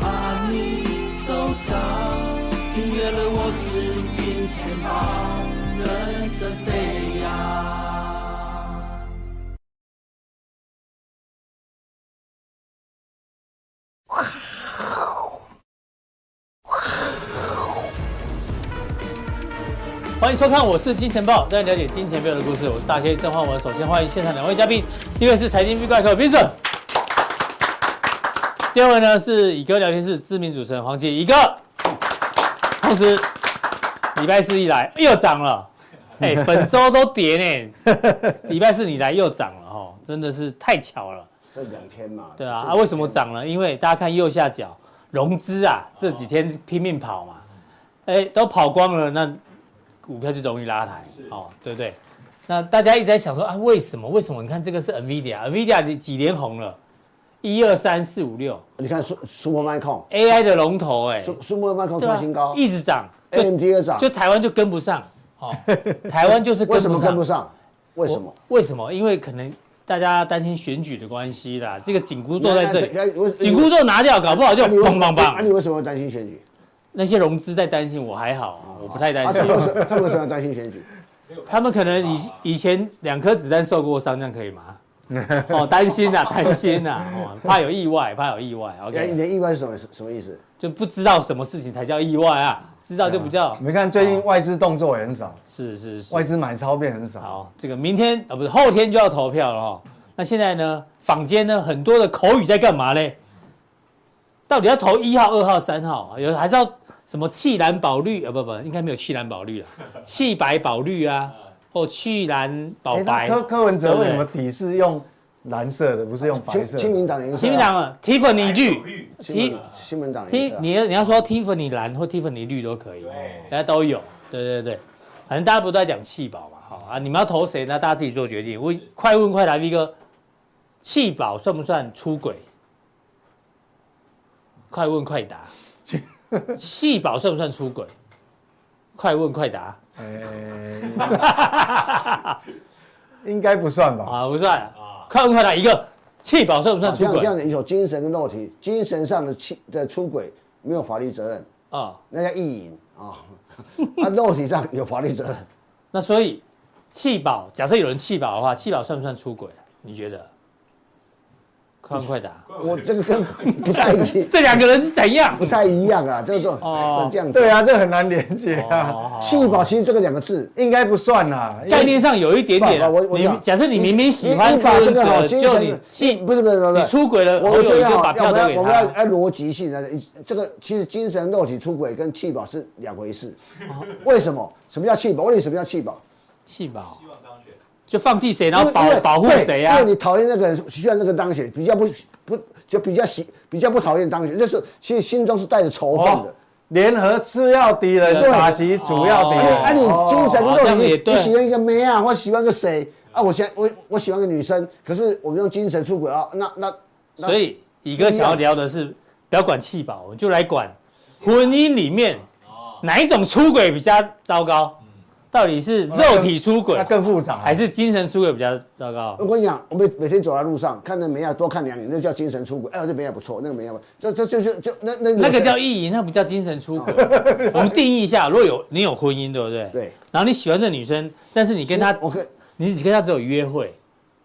怕你受伤。订阅了我是金钱豹，人生飞扬。欢迎收看，我是金钱豹，带你了解金钱豹的故事。我是大 K 郑焕文。首先欢迎现场两位嘉宾，第一位是财经 B 怪客 Vincent，第二位呢是乙哥聊天室知名主持人黄杰乙哥。同时，礼拜四一来又涨了，哎，本周都跌呢，礼拜四你来又涨了哈，真的是太巧了。这两天嘛，对啊，啊为什么涨了？因为大家看右下角融资啊，这几天拼命跑嘛，哎，都跑光了那。股票就容易拉抬，哦，对不对？那大家一直在想说啊，为什么？为什么？你看这个是 NVIDIA，NVIDIA 几连红了，一二三四五六。你看 Supermicro AI 的龙头，哎，Supermicro 创新高，一直涨，AMD 也涨，就台湾就跟不上，哦，台湾就是跟不上。为什么跟不上？为什么？为什么？因为可能大家担心选举的关系啦，这个紧箍咒在这里，紧箍咒拿掉，搞不好就砰砰砰。那你为什么担心选举？那些融资在担心，我还好，我不太担心。他们为什么担心选举？他们可能以以前两颗子弹受过伤，这样可以吗？哦，担心呐，担心呐，哦，怕有意外，怕有意外。OK，你的意外是什么？什么意思？就不知道什么事情才叫意外啊？知道就不叫。你看最近外资动作也很少，是是是，外资买超变很少。好，这个明天啊，不是后天就要投票了哈。那现在呢，坊间呢很多的口语在干嘛嘞？到底要投一号、二号、三号？有还是要？什么弃蓝宝绿啊？不不，应该没有弃蓝宝绿了，弃白宝绿啊，或去蓝宝白。柯柯文哲为什么底是用蓝色的，不是用白色？亲民党颜色。亲民党啊，Tiffany 绿。民党。T 你你要说 Tiffany 蓝或 Tiffany 绿都可以，大家都有。对对对，反正大家不都在讲气保嘛，好啊，你们要投谁那？大家自己做决定。我快问快答，V 哥，气保算不算出轨？快问快答。气保算不算出轨？快问快答。欸、应该不算吧？啊，不算。啊，快问快答一个，气保算不算出轨？这样子有精神跟肉体，精神上的气的出轨没有法律责任啊，那叫意淫啊。那肉体上有法律责任。那所以气保，假设有人气保的话，气保算不算出轨？你觉得？快问快答，我这个跟不太一样，这两个人是怎样？不太一样啊，这种哦，这样对啊，这很难连接啊。气保其实这个两个字应该不算啦，概念上有一点点。我我假设你明明喜欢柯文哲，就你弃不是不是不是你出轨了，我就就把票都给他。我们要按逻辑性的，这个其实精神肉体出轨跟气保是两回事。为什么？什么叫弃保？问你什么叫气保？气保。就放弃谁，然后保保护谁呀？因为你讨厌那个人，需要那个当选，比较不不就比较喜比较不讨厌当选，就是其实心中是带着仇恨的，联合次要敌人打击主要敌人。啊，你精神肉体，你喜欢一个妹啊，或喜欢个谁啊？我喜我我喜欢个女生，可是我们用精神出轨啊，那那所以乙哥想要聊的是，不要管气保，我们就来管婚姻里面哪一种出轨比较糟糕。到底是肉体出轨，那更复杂，还是精神出轨比较糟糕？我跟你讲，我们每天走在路上，看到美亚多看两眼，那叫精神出轨。哎，这美亚不错，那个美亚，这这就是就那那那个叫意淫，那不叫精神出轨。我们定义一下，如果有你有婚姻，对不对？对。然后你喜欢这女生，但是你跟她，你你跟她只有约会，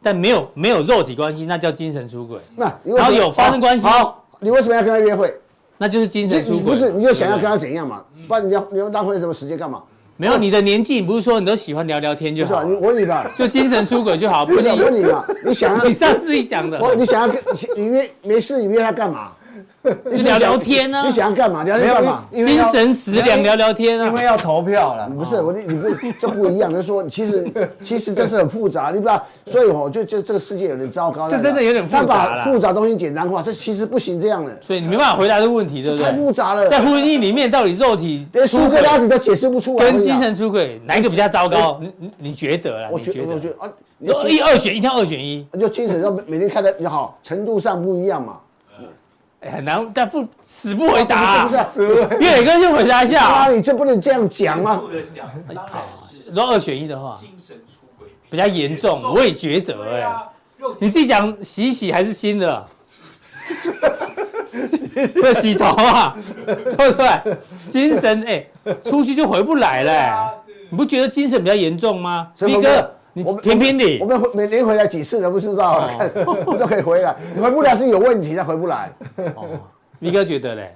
但没有没有肉体关系，那叫精神出轨。那然后有发生关系，好，你为什么要跟她约会？那就是精神出轨。不是，你就想要跟她怎样嘛？不然你要你要浪费什么时间干嘛？没有你的年纪，你不是说你都喜欢聊聊天就好？我问你吧，就精神出轨就好。不是我问你嘛？你想要？你上次讲的。我你想要跟你约没事，你约他干嘛？就聊聊天呢？你想要干嘛？聊聊干嘛？精神食粮聊聊天啊？因为要投票了。不是我，你不这不一样。就是说，其实 其实这是很复杂，你不知道。所以哦，就就这个世界有点糟糕。这真的有点复杂了。他把复杂东西简单化，这其实不行这样的。所以你没办法回答这个问题，对不对？太复杂了。在婚姻里面，到底肉体连苏格拉底都解释不出来，跟精神出轨哪一个比较糟糕？你你你觉得啦？我觉得我觉得啊，一二选一，挑二选一。就精神上每天看的也好，程度上不一样嘛。哎，很难，但不死不回答，不是？岳磊哥就回答一下。啊，你这不能这样讲吗？如果二选一的话，精神出轨比较严重，我也觉得哎。你自己讲洗洗还是新的？要洗头啊，对不对？精神哎、欸，出去就回不来了、欸。你不觉得精神比较严重吗斌哥，你评评理。我们每年回来几次都不知道，看 我都可以回来。你回不来是有问题才回不来。哦，V 哥觉得嘞？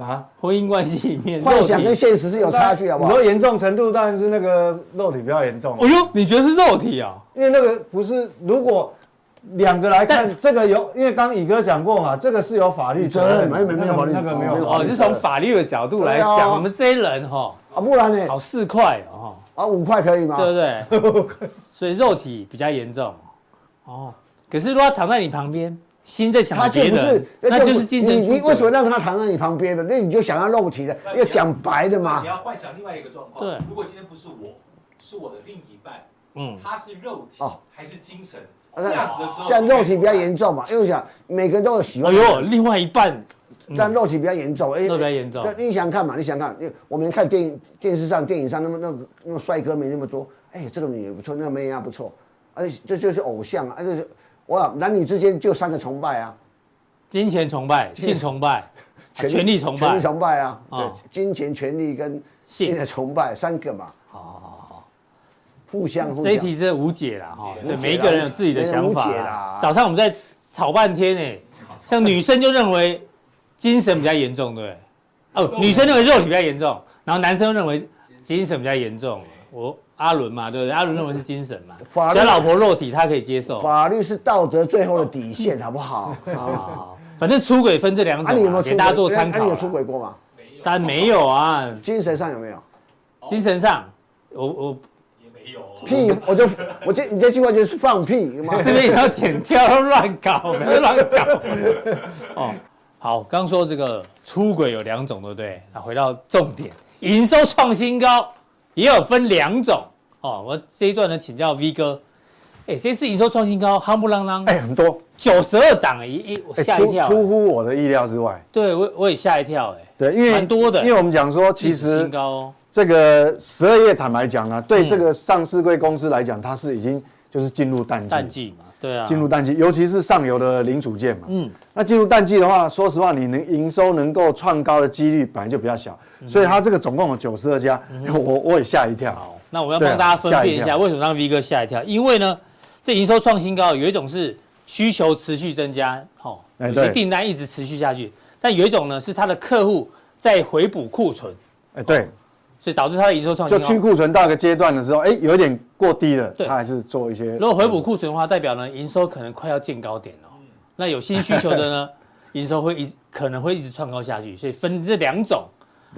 啊，婚姻关系里面，幻想跟现实是有差距，好不好？你说严重程度当然是那个肉体比较严重。哦呦，你觉得是肉体啊？因为那个不是，如果两个来看，这个有，因为刚刚乙哥讲过嘛，这个是有法律责任，没没没有法律，那个没有。哦，是从法律的角度来讲，我们这些人哈，啊，不然呢？好四块哦，啊，五块可以吗？对不对？所以肉体比较严重。哦，可是如果他躺在你旁边。心在想别的，那就是精神。你为什么让他躺在你旁边的？那你就想要肉体的，要讲白的嘛。你要幻想另外一个状况。对，如果今天不是我，是我的另一半，嗯，他是肉体还是精神？这样子的时候，这样肉体比较严重嘛？因为想每个人都有喜欢。哎呦，另外一半，这样肉体比较严重，哎，比较严重。那你想看嘛？你想看？我们看电影、电视上、电影上那么那那么帅哥没那么多，哎，这个女也不错，那个妹也不错，而且这就是偶像啊，而且。哇，男女之间就三个崇拜啊，金钱崇拜、性崇拜、权力崇拜、权力崇拜啊，对，金钱、权力跟性的崇拜三个嘛，好好好，互相。这一题是无解了哈，对，每一个人有自己的想法。早上我们在吵半天呢，像女生就认为精神比较严重，对，哦，女生认为肉体比较严重，然后男生认为精神比较严重，我。阿伦嘛，对不对？阿伦认为是精神嘛，法律，老婆肉体他可以接受。法律是道德最后的底线，好不好？好，反正出轨分这两种，啊、给大家做参考。你有出轨过吗？当然没有啊。精神上有没有？精神上，我我也没有。屁，我就我这你这句话就是放屁嘛。这边也要剪掉，乱搞，不要乱搞。哦，好，刚说这个出轨有两种，对不对？那回到重点，营收创新高也有分两种。哦，我这一段呢，请教 V 哥，哎，这次营收创新高，夯不啷啷，哎，很多，九十二档，一一我吓一跳，出乎我的意料之外。对，我我也吓一跳，哎，对，因为蛮多的，因为我们讲说，其实高这个十二月坦白讲呢，对这个上市贵公司来讲，它是已经就是进入淡季，淡季嘛，对啊，进入淡季，尤其是上游的零组件嘛，嗯，那进入淡季的话，说实话，你能营收能够创高的几率本来就比较小，所以它这个总共有九十二家，我我也吓一跳。那我要帮大家分辨一下，为什么让 V 哥吓一跳？因为呢，这营收创新高，有一种是需求持续增加，哦，有些订单一直持续下去；但有一种呢，是他的客户在回补库存，哎，对，所以导致它的营收创。就去库存到一个阶段的时候，哎，有一点过低了，它还是做一些。如果回补库存的话，代表呢，营收可能快要见高点了。那有新需求的呢，营收会一可能会一直创高下去，所以分这两种。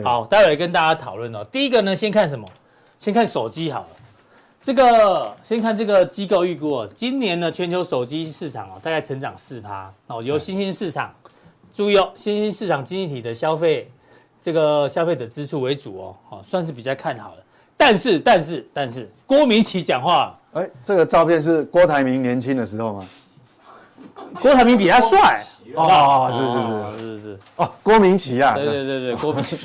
好，待会跟大家讨论哦。第一个呢，先看什么？先看手机好了，这个先看这个机构预估哦，今年呢全球手机市场哦大概成长四趴哦，由新兴市场，注意哦，新兴市场经济体的消费这个消费者支出为主哦，哦算是比较看好了。但是但是但是郭明奇讲话，哎，这个照片是郭台铭年轻的时候吗？郭台铭比他帅。哦，是是是是是哦，郭明奇啊，对对对对，郭明奇，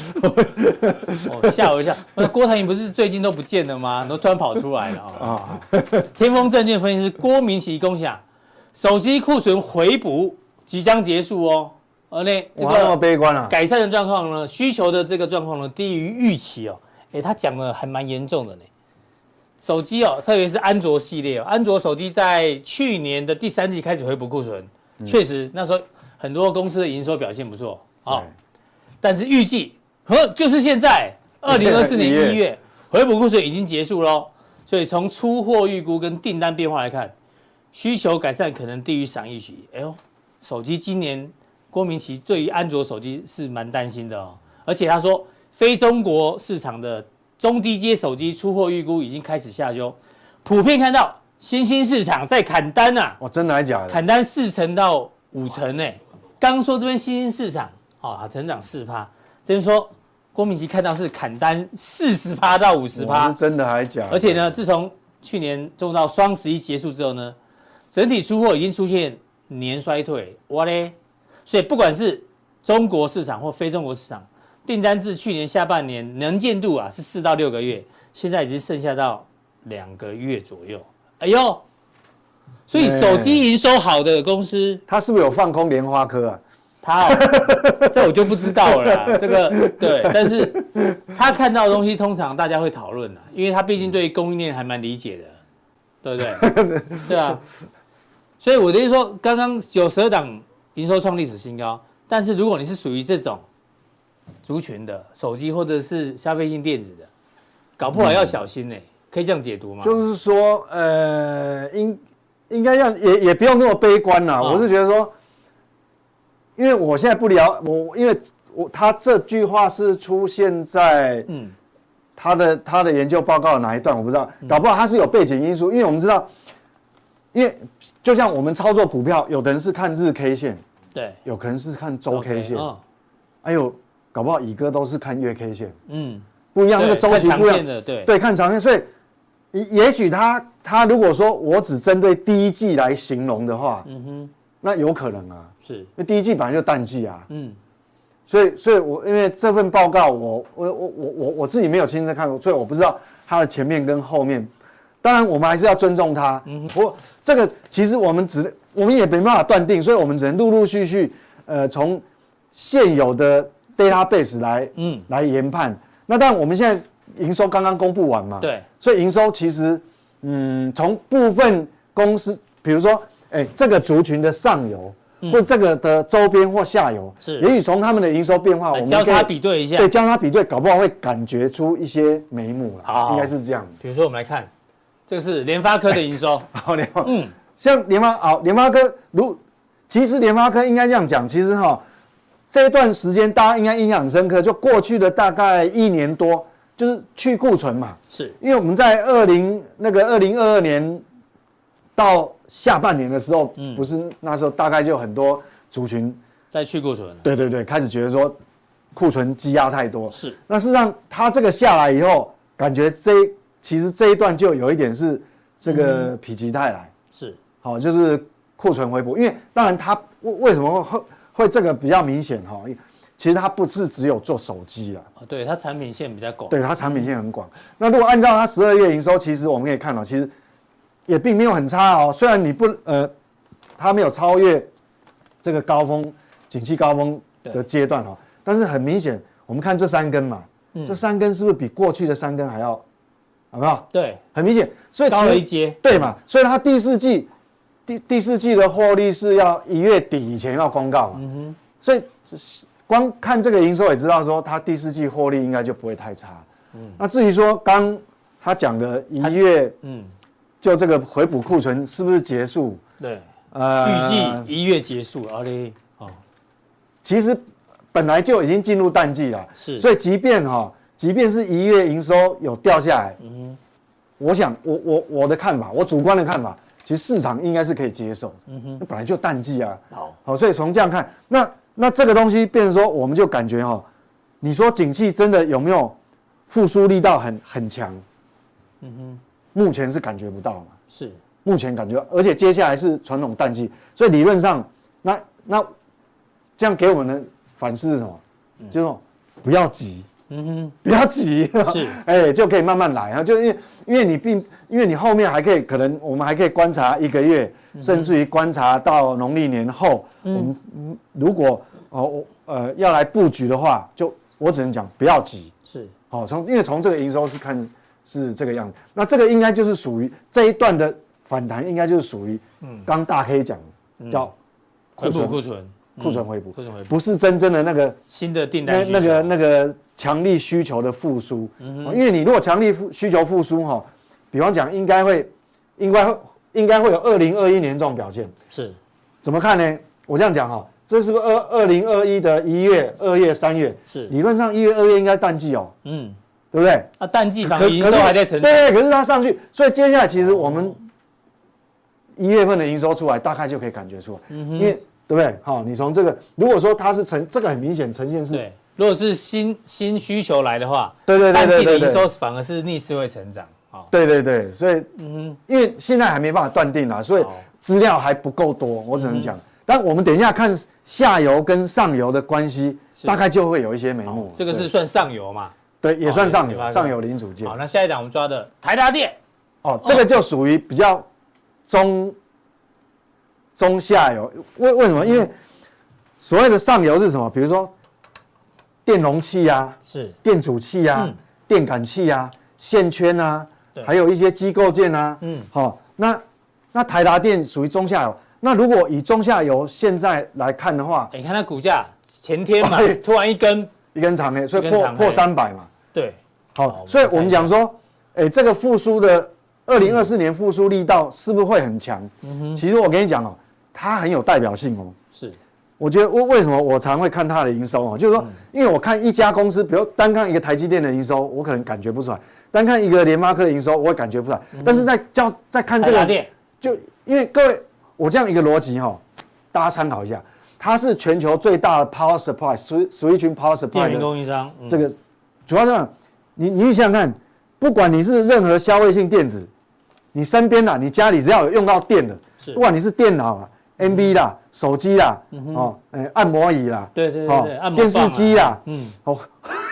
哦吓我一下，那郭台铭不是最近都不见了吗？都突然跑出来了啊！天风证券分析师郭明錤共享，手机库存回补即将结束哦，而那这个那么悲观啊，改善的状况呢，需求的这个状况呢低于预期哦，哎，他讲的还蛮严重的呢。手机哦，特别是安卓系列哦，安卓手机在去年的第三季开始回补库存，确实那时候。很多公司的营收表现不错啊，但是预计和就是现在二零二四年一月 回补库存已经结束喽，所以从出货预估跟订单变化来看，需求改善可能低于市场预期。哎呦，手机今年郭明奇对于安卓手机是蛮担心的哦，而且他说非中国市场的中低阶手机出货预估已经开始下修，普遍看到新兴市场在砍单呐。哇，真的还假的？砍单四成到五成呢。刚说这边新兴市场啊，成长四趴，这边说郭明奇看到是砍单四十趴到五十趴，是真的还假的？而且呢，自从去年做到双十一结束之后呢，整体出货已经出现年衰退，哇嘞！所以不管是中国市场或非中国市场，订单至去年下半年能见度啊是四到六个月，现在已经剩下到两个月左右。哎呦！所以手机营收好的公司，他是不是有放空莲花科啊？他、哦，这我就不知道了啦。这个对，但是他看到的东西，通常大家会讨论的，因为他毕竟对供应链还蛮理解的，对不对？对啊。所以我的意思说，刚刚九十二档营收创历史新高，但是如果你是属于这种族群的手机或者是消费性电子的，搞不好要小心呢、欸。可以这样解读吗？就是说，呃，应应该要也也不用那么悲观啦。哦、我是觉得说。因为我现在不聊我，因为我他这句话是出现在嗯他的他的研究报告的哪一段我不知道，搞不好他是有背景因素。因为我们知道，因为就像我们操作股票，有的人是看日 K 线，对，有可能是看周 K 线，哎呦搞不好乙哥都是看月 K 线，嗯，不一样，那个周期不一样，对。对，看长线。所以也也许他他如果说我只针对第一季来形容的话，嗯哼。那有可能啊，是，因为第一季本来就淡季啊，嗯，所以，所以我因为这份报告我，我，我，我，我，我，自己没有亲自看过，所以我不知道它的前面跟后面。当然，我们还是要尊重它。嗯，我这个其实我们只，我们也没办法断定，所以我们只能陆陆续续，呃，从现有的 database 来，嗯，来研判。那当然，我们现在营收刚刚公布完嘛，对，所以营收其实，嗯，从部分公司，比如说。哎，这个族群的上游，或者这个的周边或下游，是，也许从他们的营收变化，我们交叉比对一下，对，交叉比对，搞不好会感觉出一些眉目了。好，应该是这样。比如说，我们来看，这个是联发科的营收。好，联发，嗯，像联发，好，联发科，如其实联发科应该这样讲，其实哈，这一段时间大家应该印象很深刻，就过去的大概一年多，就是去库存嘛，是因为我们在二零那个二零二二年到。下半年的时候，不是那时候大概就很多族群在去库存。对对对，开始觉得说库存积压太多。是。那事实上，它这个下来以后，感觉这其实这一段就有一点是这个否极泰来。是。好，就是库存回补。因为当然它为为什么会会这个比较明显哈？其实它不是只有做手机啊。对，它产品线比较广。对，它产品线很广。那如果按照它十二月营收，其实我们可以看到，其实。也并没有很差哦，虽然你不呃，它没有超越这个高峰，景气高峰的阶段哦，但是很明显，我们看这三根嘛，嗯、这三根是不是比过去的三根还要，好不好？对，很明显，所以高了一阶，对嘛？所以它第四季第第四季的获利是要一月底以前要公告嘛，嗯哼，所以光看这个营收也知道说它第四季获利应该就不会太差，嗯，那至于说刚他讲的一月，嗯。就这个回补库存是不是结束？对，呃，预计一月结束。阿嘞，哦，其实本来就已经进入淡季了，是，所以即便哈、哦，即便是一月营收有掉下来，嗯哼，我想我我我的看法，我主观的看法，其实市场应该是可以接受，嗯哼，那本来就淡季啊，好，好，所以从这样看，那那这个东西变成说，我们就感觉哈、哦，你说景气真的有没有复苏力道很很强？嗯哼。目前是感觉不到嘛？是，目前感觉，而且接下来是传统淡季，所以理论上，那那这样给我们的反思是什么？嗯、就是说不要急，嗯哼，不要急，是，哎、欸，就可以慢慢来啊。就因为因为你并因为你后面还可以，可能我们还可以观察一个月，嗯、甚至于观察到农历年后，嗯、我们如果哦呃要来布局的话，就我只能讲不要急，是，好从因为从这个营收是看。是这个样子，那这个应该就是属于这一段的反弹，应该就是属于，嗯，刚大黑讲叫库存。库存，库存回补，库存回补，不是真正的那个新的订单那那个那个强力需求的复苏，嗯，因为你如果强力需求复苏哈，比方讲应该会，应该会应该会有二零二一年这种表现，是，怎么看呢？我这样讲哈，这是不是二二零二一的一月、二月、三月？是，理论上一月、二月应该淡季哦，嗯。对不对？啊，淡季反而营收还在成长。对，可是它上去，所以接下来其实我们一月份的营收出来，大概就可以感觉出来。嗯哼。因为对不对？好，你从这个，如果说它是呈这个很明显呈现是，对。如果是新新需求来的话，对对对对对，的营收反而是逆势会成长。好，对对对，所以嗯，因为现在还没办法断定啊，所以资料还不够多，我只能讲。但我们等一下看下游跟上游的关系，大概就会有一些眉目。这个是算上游嘛？对，也算上游，上游零组件。好，那下一档我们抓的台达电，哦，这个就属于比较中中下游。为为什么？因为所谓的上游是什么？比如说电容器啊，是。电阻器啊，嗯、电感器啊，线圈啊，对。还有一些机构件啊，嗯，好、哦，那那台达电属于中下游。那如果以中下游现在来看的话，你看它股价前天嘛，突然一根。一根长黑，所以破破三百嘛。对，好，所以我们讲说，哎，这个复苏的二零二四年复苏力道是不是会很强？嗯哼，其实我跟你讲哦，它很有代表性哦。是，我觉得为为什么我常会看它的营收啊，就是说，因为我看一家公司，比如单看一个台积电的营收，我可能感觉不出来；单看一个联发科的营收，我也感觉不出来。但是在叫在看这个，就因为各位。我这样一个逻辑哈，大家参考一下，它是全球最大的 power supply，switching power supply 的供应商。这个主要这样，你你想想看，不管你是任何消费性电子，你身边呐，你家里只要有用到电的，不管你是电脑啊、NB 啦、手机啦、哦，哎，按摩椅啦，对对对，电视机啦，嗯，哦，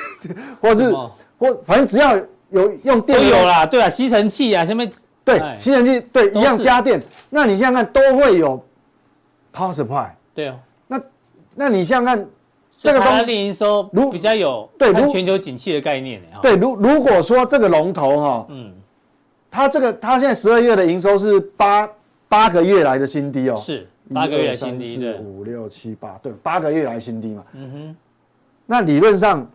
或是或反正只要有用电都有啦，对啊，吸尘器啊，什么。对，吸尘器对一样家电，那你想想看，都会有 power supply。对哦，那那你想想看，这个东西营收如比较有对全球景气的概念对，如如果说这个龙头哈，嗯，它这个它现在十二月的营收是八八个月来的新低哦，是八个月来新低的五六七八，对，八个月来新低嘛。嗯哼，那理论上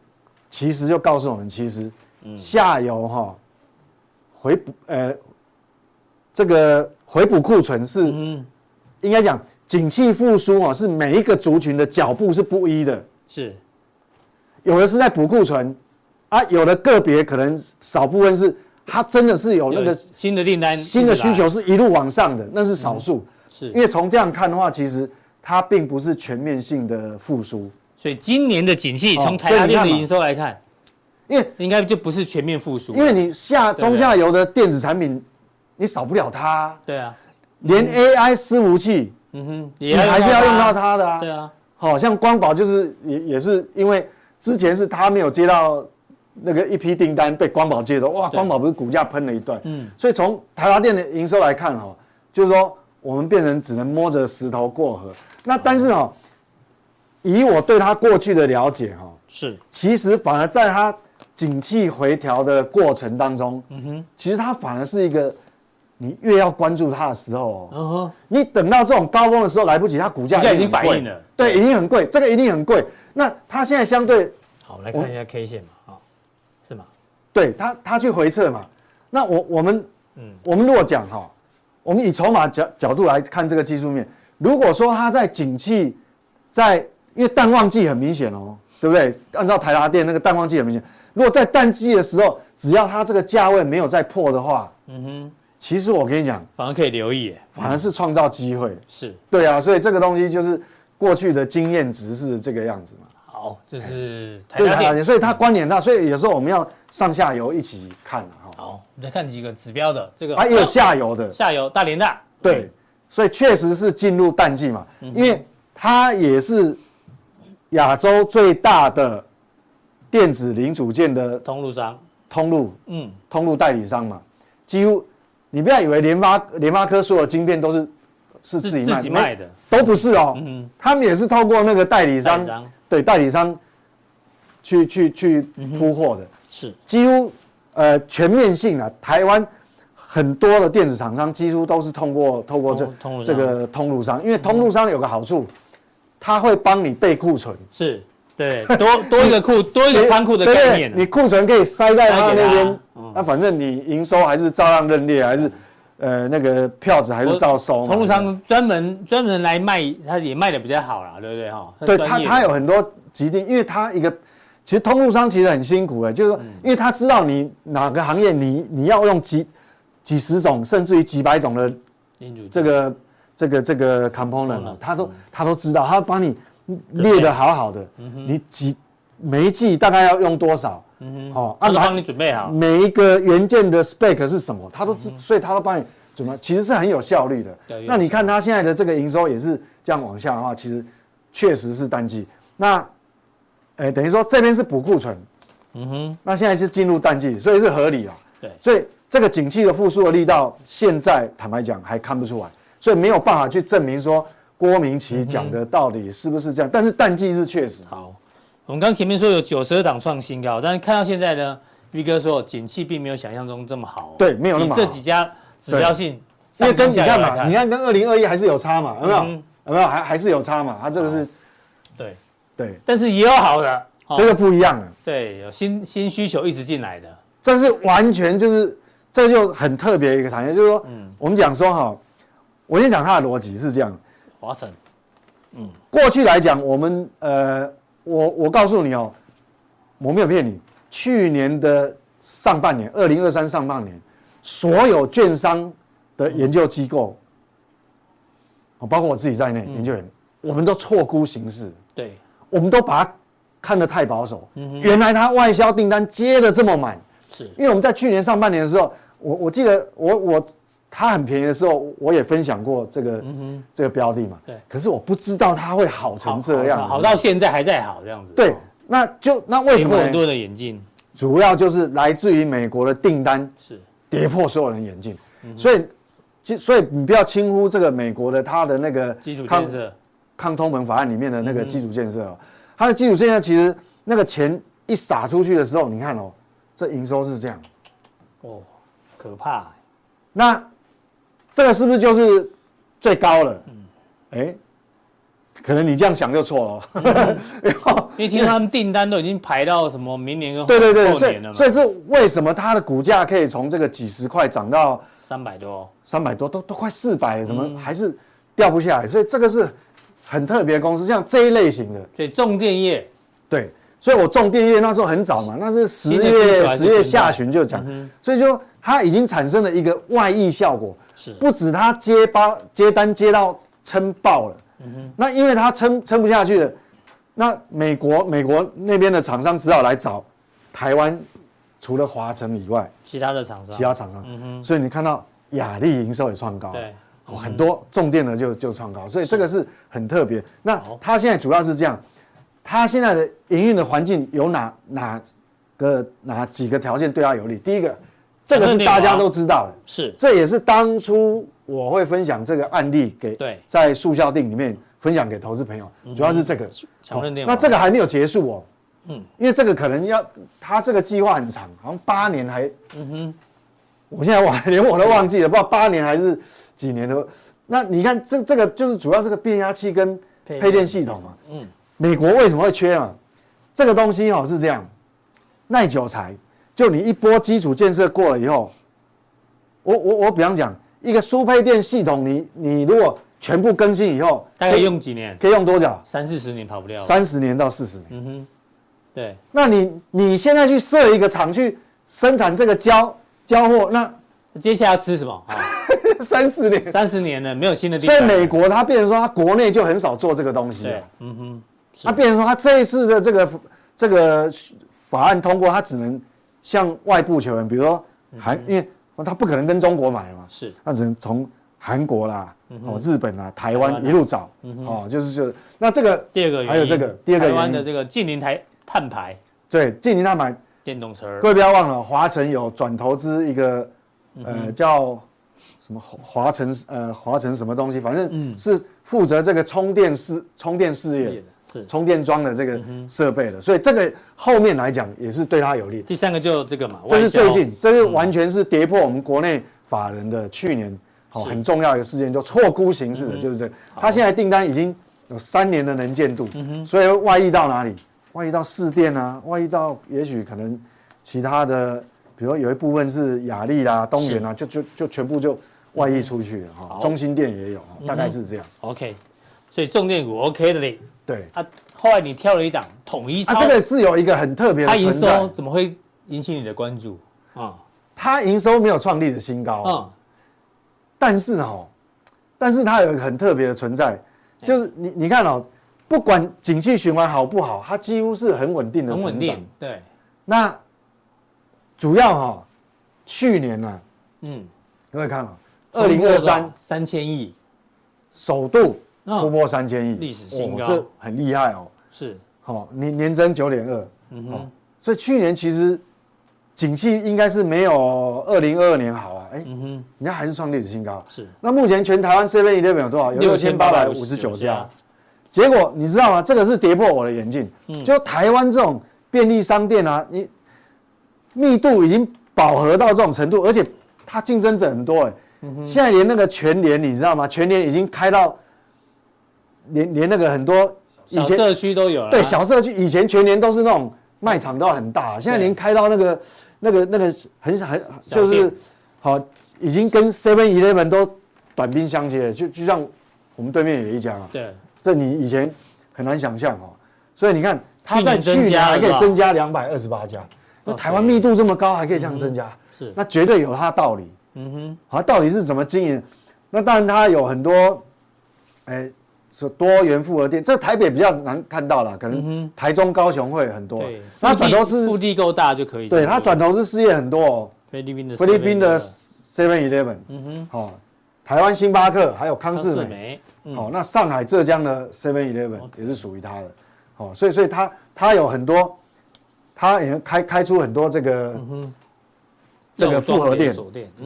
其实就告诉我们，其实下游哈回补呃。这个回补库存是，应该讲景气复苏啊，是每一个族群的脚步是不一的。是，有的是在补库存，啊，有的个别可能少部分是，它真的是有那个新的订单、新的需求是一路往上的，那是少数。是，因为从这样看的话，其实它并不是全面性的复苏。所以今年的景气从台积电的营收来看，因为应该就不是全面复苏。因为你下中下游的电子产品。你少不了它，对啊，连 AI 伺服器，嗯哼，你还是要用到它的啊，对啊，好像光宝就是也也是因为之前是他没有接到那个一批订单被光宝接的，哇，光宝不是股价喷了一段，嗯，所以从台达电的营收来看哈，就是说我们变成只能摸着石头过河，那但是哦，以我对他过去的了解哈，是，其实反而在他景气回调的过程当中，嗯哼，其实它反而是一个。你越要关注它的时候，嗯哼，你等到这种高峰的时候来不及，它股价已经反应了，对，已经很贵，这个一定很贵。那它现在相对好，来看一下 K 线嘛，啊，是吗？对，它它去回撤嘛。那我我们，嗯，我们如果讲哈，我们以筹码角角度来看这个技术面，如果说它在景气，在因为淡旺季很明显哦，对不对？按照台达电那个淡旺季很明显，如果在淡季的时候，只要它这个价位没有再破的话，嗯哼。其实我跟你讲，反而可以留意，反而是创造机会。是，对啊，所以这个东西就是过去的经验值是这个样子嘛。好，这是台达电，所以它关联大，所以有时候我们要上下游一起看哈。好，我们再看几个指标的这个，啊，也有下游的，下游大连大。对，所以确实是进入淡季嘛，因为它也是亚洲最大的电子零组件的通路商，通路，嗯，通路代理商嘛，几乎。你不要以为联发联发科所有晶片都是是自己卖，自己卖的，都不是哦。嗯，他们也是透过那个代理商，对代理商去去去铺货的。是，几乎呃全面性啊，台湾很多的电子厂商几乎都是通过透过这这个通路商，因为通路商有个好处，他会帮你备库存。是。对，多多一个库，多一个仓库的概念。你库存可以塞在他那边，那反正你营收还是照样认列，还是呃那个票子还是照收。通路商专门专门来卖，他也卖的比较好啦，对不对哈？对他，他有很多基金，因为他一个其实通路商其实很辛苦的，就是说，因为他知道你哪个行业，你你要用几几十种甚至于几百种的这个这个这个 component，他都他都知道，他帮你。列得好好的，你几每一季大概要用多少？哦，他都帮你准备好。每一个元件的 spec 是什么，他都知，所以他都帮你准备，其实是很有效率的。那你看他现在的这个营收也是这样往下的话，其实确实是淡季。那，哎，等于说这边是补库存，嗯哼，那现在是进入淡季，所以是合理啊。对，所以这个景气的复苏的力道，现在坦白讲还看不出来，所以没有办法去证明说。郭明奇讲的到底是不是这样？但是淡季是确实好。我们刚前面说有九十二档创新高，但是看到现在呢，V 哥说景气并没有想象中这么好。对，没有那么好。这几家指标性，因为跟你看嘛，你看跟二零二一还是有差嘛，有没有？有没有？还还是有差嘛？它这个是，对对，但是也有好的，这个不一样了。对，有新新需求一直进来的，这是完全就是这就很特别一个产业，就是说，嗯，我们讲说哈，我先讲它的逻辑是这样，华晨，嗯，过去来讲，我们呃。我我告诉你哦，我没有骗你。去年的上半年，二零二三上半年，所有券商的研究机构，包括我自己在内，研究员，我们都错估形势。对，我们都把它看得太保守。原来它外销订单接的这么满，是因为我们在去年上半年的时候，我我记得我我。它很便宜的时候，我也分享过这个、这个标的嘛。对。可是我不知道它会好成这样好好，好到现在还在好这样子。对，那就那为什么很多的眼镜？主要就是来自于美国的订单是跌破所有人眼镜，是所以，所以你不要轻忽这个美国的它的那个基础建设抗通膨法案里面的那个基础建设哦，它的基础建设其实那个钱一撒出去的时候，你看哦，这营收是这样，哦，可怕、欸。那这个是不是就是最高了？嗯，哎，可能你这样想就错了。嗯、因为听说他们订单都已经排到什么明年跟后对对对，所以所以是为什么它的股价可以从这个几十块涨到三百多？三百多都都快四百了，怎么还是掉不下来？所以这个是很特别的公司，像这一类型的。所以重电业，对，所以我重电业那时候很早嘛，那是十月十月下旬就讲，嗯、所以就它已经产生了一个外溢效果。是不止它接包接单接到撑爆了，嗯哼，那因为它撑撑不下去了，那美国美国那边的厂商只好来找台湾，除了华城以外，其他的厂商，其他厂商，嗯哼，所以你看到亚力营收也创高，对，很多重电的就就创高，所以这个是很特别。那他现在主要是这样，他现在的营运的环境有哪哪个哪几个条件对他有利？第一个。这个是大家都知道的，是，这也是当初我会分享这个案例给对，在速效定里面分享给投资朋友，主要是这个。那这个还没有结束哦，嗯，因为这个可能要他这个计划很长，好像八年还，嗯哼，我现在我连我都忘记了，不知道八年还是几年都。那你看这这个就是主要这个变压器跟配电系统嘛，嗯，美国为什么会缺啊？这个东西哦是这样，耐久材。就你一波基础建设过了以后，我我我比方讲，一个输配电系统你，你你如果全部更新以后，大概用几年？可以用多久？三四十年跑不掉。三十年到四十年。嗯哼，对。那你你现在去设一个厂去生产这个交交货，那接下来吃什么？三十年，三十年了，没有新的。所以美国它变成说，它国内就很少做这个东西。对，嗯哼。它变成说，它这一次的这个这个法案通过，它只能。向外部求援，比如说韩，因为他不可能跟中国买嘛，是，他只能从韩国啦、哦日本啦、台湾一路找，哦，就是就是，那这个第二个还有这个第二个台湾的这个近邻台碳排，对，近邻碳排。电动车，各位不要忘了，华晨有转投资一个呃叫什么华城呃华城什么东西，反正是负责这个充电事充电事业。是充电桩的这个设备的，所以这个后面来讲也是对他有利。第三个就这个嘛，这是最近，这是完全是跌破我们国内法人的去年好很重要一个事件，就错估形式的，就是这个。他现在订单已经有三年的能见度，所以外溢到哪里？外溢到市电啊，外溢到也许可能其他的，比如说有一部分是雅力啦、东元啊，就就就全部就外溢出去了哈。中心店也有，大概是这样。OK，所以重电股 OK 的嘞。对啊，后来你挑了一档统一超，啊，这个是有一个很特别的，它营收怎么会引起你的关注啊？它营收没有创历史新高，嗯，但是哦，但是它有一个很特别的存在，就是你你看哦，不管景气循环好不好，它几乎是很稳定的，很稳定。对，那主要哈，去年呢，嗯，各位看哦，二零二三三千亿，首度。突破三千亿，历史新高，这很厉害哦。是，好，年年增九点二，嗯哼。所以去年其实景气应该是没有二零二二年好啊，哎，嗯哼，人家还是创历史新高。是，那目前全台湾 Seven Eleven 有多少？有六千八百五十九家。结果你知道吗？这个是跌破我的眼镜。嗯，就台湾这种便利商店啊，你密度已经饱和到这种程度，而且它竞争者很多哎。嗯，现在连那个全联，你知道吗？全联已经开到连连那个很多以前小社区都有了。对，小社区以前全联都是那种卖场都很大，现在连开到那个那个那个很很就是好，已经跟 Seven Eleven 都短兵相接，就就像我们对面有一家啊。对。这你以前很难想象哦，所以你看，它在去年还可以增加两百二十八家，那台湾密度这么高，还可以这样增加，是，那绝对有它的道理。嗯哼，好，到底是怎么经营？那当然它有很多，哎，是多元复合店，这台北比较难看到了，可能台中、高雄会很多。对，它转投是，腹地够大就可以。对，它转投是事业很多哦。菲律宾的菲律宾的 Seven Eleven，嗯哼，好，台湾星巴克还有康士美。好，那上海、浙江的 Seven Eleven 也是属于它的，好，所以所以它它有很多，他也开开出很多这个这个复合店，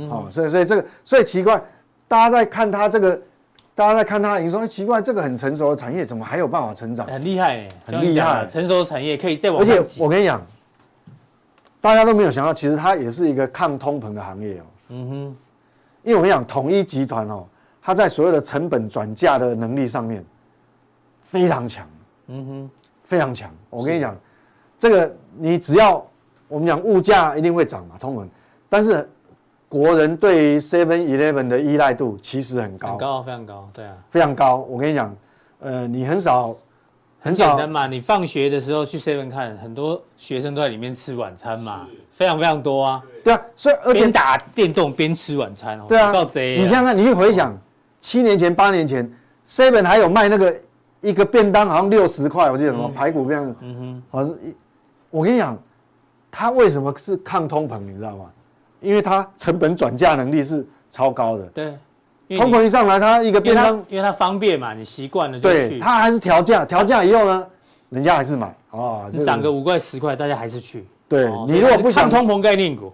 好，所以所以这个所以奇怪，大家在看他这个，大家在看他你说，奇怪，这个很成熟的产业怎么还有办法成长？很厉害，很厉害，成熟的产业可以再往。而且我跟你讲，大家都没有想到，其实它也是一个抗通膨的行业哦。嗯哼，因为我跟你讲，统一集团哦。它在所有的成本转嫁的能力上面非常强，嗯哼，非常强。我跟你讲，这个你只要我们讲物价一定会涨嘛，通膨，但是国人对于 Seven Eleven 的依赖度其实很高，很高，非常高，对啊，非常高。我跟你讲，呃，你很少很少简单嘛，你放学的时候去 Seven 看，很多学生都在里面吃晚餐嘛，非常非常多啊。对啊，所以而且打电动边吃晚餐哦，对啊，你想想看，你去回想。七年前、八年前，seven 还有卖那个一个便当，好像六十块，我记得什么排骨便当，嗯哼，好像一，我跟你讲，它为什么是抗通膨，你知道吗？因为它成本转嫁能力是超高的。对，通膨一上来，它一个便当，因为它方便嘛，你习惯了就去。对，它还是调价，调价以后呢，人家还是买啊，你涨个五块十块，大家还是去。对，你如果不想抗通膨概念股，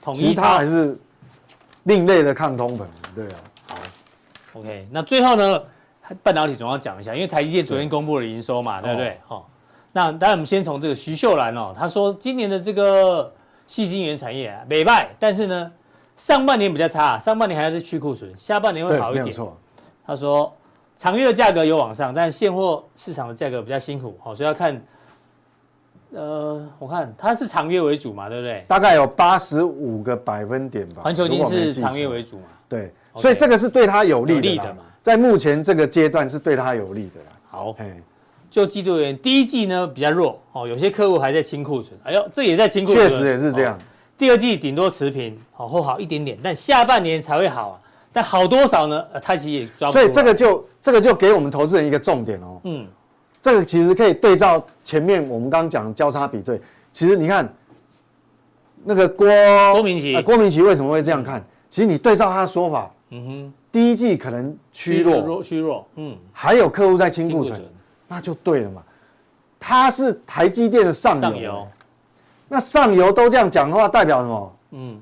统一它还是另类的抗通膨，对啊。好 OK，那最后呢，半导体总要讲一下，因为台积电昨天公布了营收嘛，对，对不对？好、哦，那当然我们先从这个徐秀兰哦，他说今年的这个细晶圆产业啊，美败，但是呢，上半年比较差，上半年还是去库存，下半年会好一点。他说长月的价格有往上，但现货市场的价格比较辛苦，好，所以要看，呃，我看它是长月为主嘛，对不对？大概有八十五个百分点吧。环球金是长月为主嘛？对。所以这个是对他有利的嘛？在目前这个阶段是对他有利的啦。好，就季度而言，第一季呢比较弱哦，有些客户还在清库存。哎呦，这也在清库存。确实也是这样。第二季顶多持平，好或好一点点，但下半年才会好啊。但好多少呢？他其实也抓不住。所以这个就这个就给我们投资人一个重点哦。嗯，这个其实可以对照前面我们刚刚讲的交叉比对。其实你看那个郭郭明錤，郭明奇为什么会这样看？其实你对照他的说法。嗯哼，第一季可能趋弱，趋弱，嗯，还有客户在清库存，那就对了嘛。它是台积电的上游，那上游都这样讲的话，代表什么？嗯，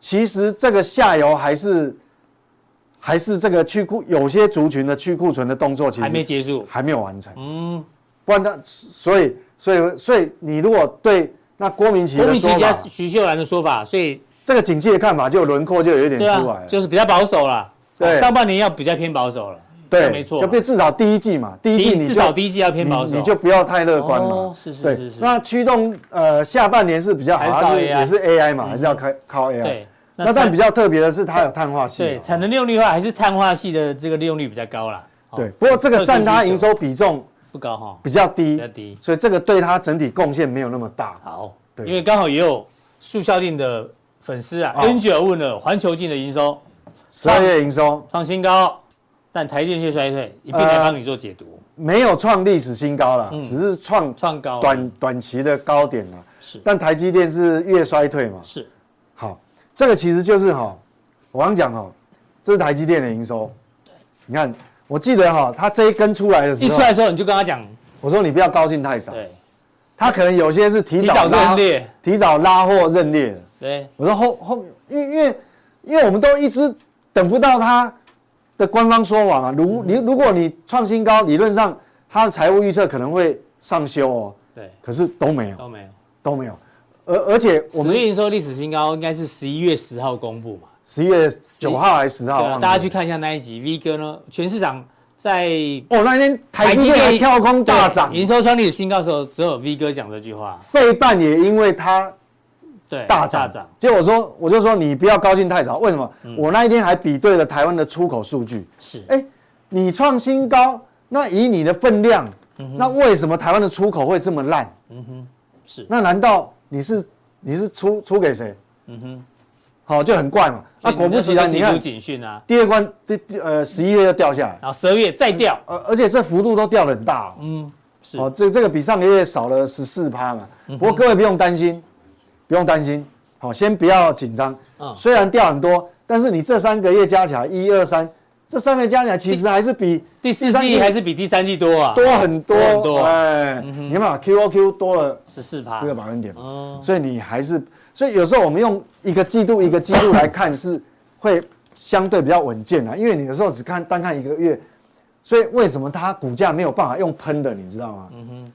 其实这个下游还是还是这个去库，有些族群的去库存的动作，其实还没结束，还没有完成。嗯，不然他，所以所以所以你如果对那郭明奇的说法，郭明奇加徐秀兰的说法，所以。这个景气的看法就轮廓就有一点出来了，啊，就是比较保守了。对，上半年要比较偏保守了。对，没错，就变至少第一季嘛，第一季你至少第一季要偏保守，你就不要太乐观嘛。哦，是是是是。那驱动呃下半年是比较好，还是也是 AI 嘛，还是要开靠 AI。对，那但比较特别的是它有碳化系。对，产能利用率的话还是碳化系的这个利用率比较高啦。对，不过这个占它营收比重不高哈，比较低，比较低，所以这个对它整体贡献没有那么大。好，对，因为刚好也有速效定的。粉丝啊，Angel 问了环球镜的营收，十二月营收创新高，但台积电却衰退，一并来帮你做解读。没有创历史新高了，只是创创高短短期的高点了。是，但台积电是越衰退嘛？是。好，这个其实就是哈，我刚讲哈，这是台积电的营收。对，你看，我记得哈，它这一根出来的时候，一出来的时候你就跟他讲，我说你不要高兴太早。对，它可能有些是提早认列，提早拉货认列的。对，我说后后，因为因为因为我们都一直等不到它的官方说法嘛。如你如果你创新高，理论上它的财务预测可能会上修哦。对，可是都没有，都没有，都没有。而而且我们营收历史新高应该是十一月十号公布嘛？十一月九号还是十号？大家去看一下那一集。V 哥呢，全市场在哦那天台积电跳空大涨，营收创历史新高的时候，只有 V 哥讲这句话。费半也因为它对大涨，结果我说我就说你不要高兴太早。为什么？我那一天还比对了台湾的出口数据。是，哎，你创新高，那以你的分量，那为什么台湾的出口会这么烂？嗯哼，是。那难道？你是你是出出给谁？嗯哼，好就很怪嘛。那果不其然，你看警讯啊，第二关第呃十一月又掉下来，然后十二月再掉，而而且这幅度都掉得很大。嗯，是。哦，这这个比上个月少了十四趴嘛。不过各位不用担心，不用担心。好，先不要紧张。嗯，虽然掉很多，但是你这三个月加起来一二三。这上面加起来其实还是比第四季还是比第三季多啊，多很多，很多哎，你看嘛，Q O Q 多了十四趴，四个百分点，哦所以你还是，所以有时候我们用一个季度一个季度来看是会相对比较稳健的，因为你有时候只看单看一个月，所以为什么它股价没有办法用喷的，你知道吗？嗯哼，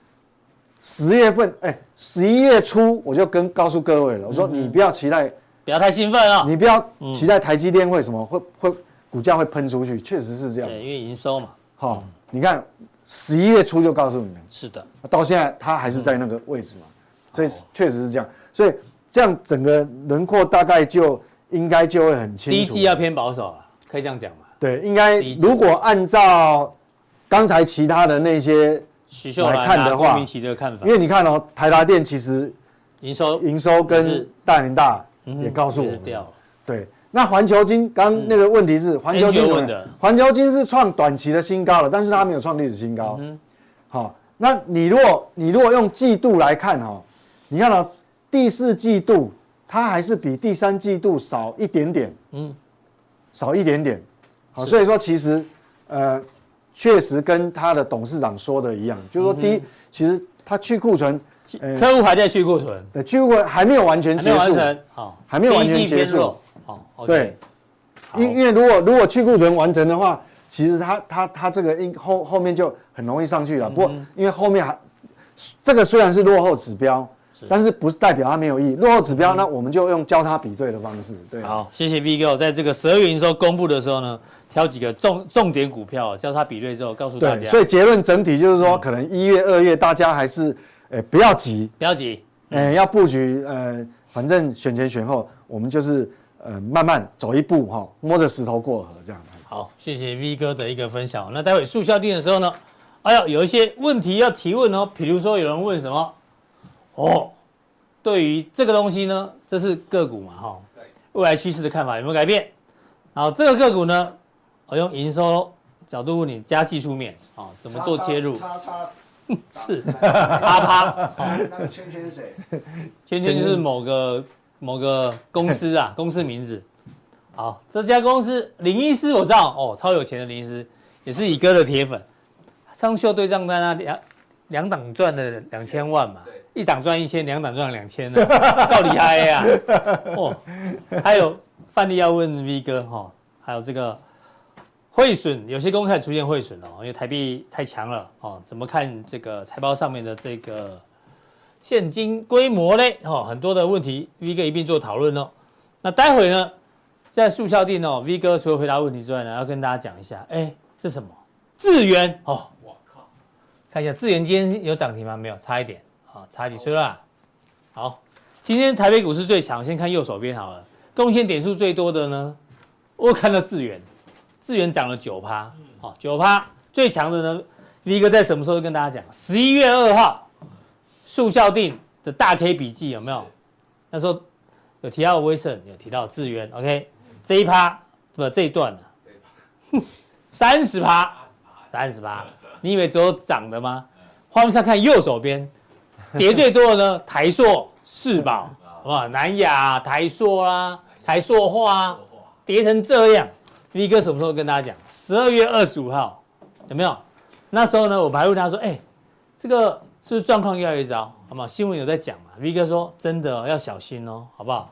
十月份哎，十一月初我就跟告诉各位了，我说你不要期待，不要太兴奋啊，你不要期待台积电会什么会会。股价会喷出去，确实是这样。对，因为营收嘛。好，你看十一月初就告诉你们。是的。到现在它还是在那个位置嘛，所以确实是这样。所以这样整个轮廓大概就应该就会很清楚。第一季要偏保守啊，可以这样讲嘛？对，应该如果按照刚才其他的那些来看的话，因为你看哦，台达电其实营收营收跟大联大也告诉我们，对。那环球金刚那个问题是环球晶的，环球金是创短期的新高了，但是它没有创历史新高。嗯，好，那你如果你如果用季度来看哈，你看到第四季度它还是比第三季度少一点点，嗯，少一点点。好，所以说其实呃确实跟他的董事长说的一样，就是说第一，其实他去库存，客户还在去库存，对，去库存还没有完全结束，好，还没有完全结束。好，对，因因为如果如果去库存完成的话，其实他他他这个应后后面就很容易上去了。不过因为后面还这个虽然是落后指标，但是不是代表它没有意义。落后指标，呢我们就用交叉比对的方式。对，好，谢谢 V 哥，在这个十二月营收公布的时候呢，挑几个重重点股票交叉比对之后，告诉大家。所以结论整体就是说，可能一月二月大家还是诶不要急，不要急，诶要布局呃，反正选前选后我们就是。呃，慢慢走一步哈，摸着石头过河这样。好，谢谢 V 哥的一个分享。那待会速效定的时候呢，哎呀，有一些问题要提问哦。比如说有人问什么？哦，对于这个东西呢，这是个股嘛哈？未来趋势的看法有没有改变？然后这个个股呢，我用营收角度问你，加技术面啊，怎么做切入？叉叉 是 啪啪。那个圈圈是谁？圈圈就是某个。某个公司啊，公司名字，好，这家公司林医师我知道哦，超有钱的林医师，也是乙哥的铁粉，上秀对账单啊，两两档赚了两千万嘛，一档赚一千，两档赚两千呢，够厉害呀！哦，还有范例要问 V 哥哈，还有这个汇损，有些公司开出现汇损哦，因为台币太强了哦，怎么看这个财报上面的这个？现金规模嘞，哦，很多的问题，V 哥一并做讨论哦。那待会呢，在速效定哦，V 哥除了回答问题之外呢，要跟大家讲一下，哎，这什么？智源哦，我靠，看一下智源今天有涨停吗？没有，差一点，好，差几岁了？好，今天台北股市最强，先看右手边好了，贡献点数最多的呢，我看到智远，智远涨了九趴，好，九趴，最强的呢，V 哥在什么时候跟大家讲？十一月二号。速效定的大 K 笔记有没有？那时候有提到威盛，有提到智源，OK，这一趴不这一段呢？三十趴，三十趴，你以为只有涨的吗？画面上看右手边，跌最多的呢？台塑、世宝，哇，南亚、台塑啊，台塑化啊，跌成这样。V 哥什么时候跟大家讲？十二月二十五号有没有？那时候呢，我还问他说，哎，这个。是不是状况越来越糟？好不好？新闻有在讲嘛？V 哥说真的、哦、要小心哦，好不好？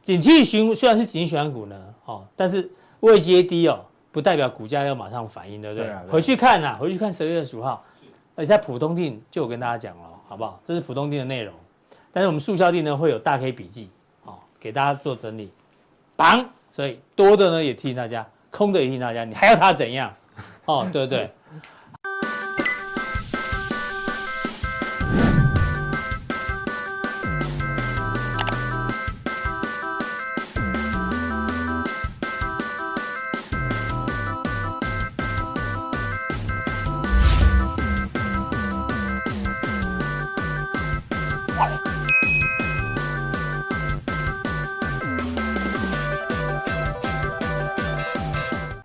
景气循虽然是景气循环股呢，哦，但是位阶低哦，不代表股价要马上反应，对不对？对啊对啊，回去看呐，回去看十二月二十五号，而且在普通定就有跟大家讲了，好不好？这是普通店的内容，但是我们速效錠呢会有大 K 笔记，哦，给大家做整理，绑，所以多的呢也提醒大家，空的也提醒大家，你还要它怎样？哦，对不对？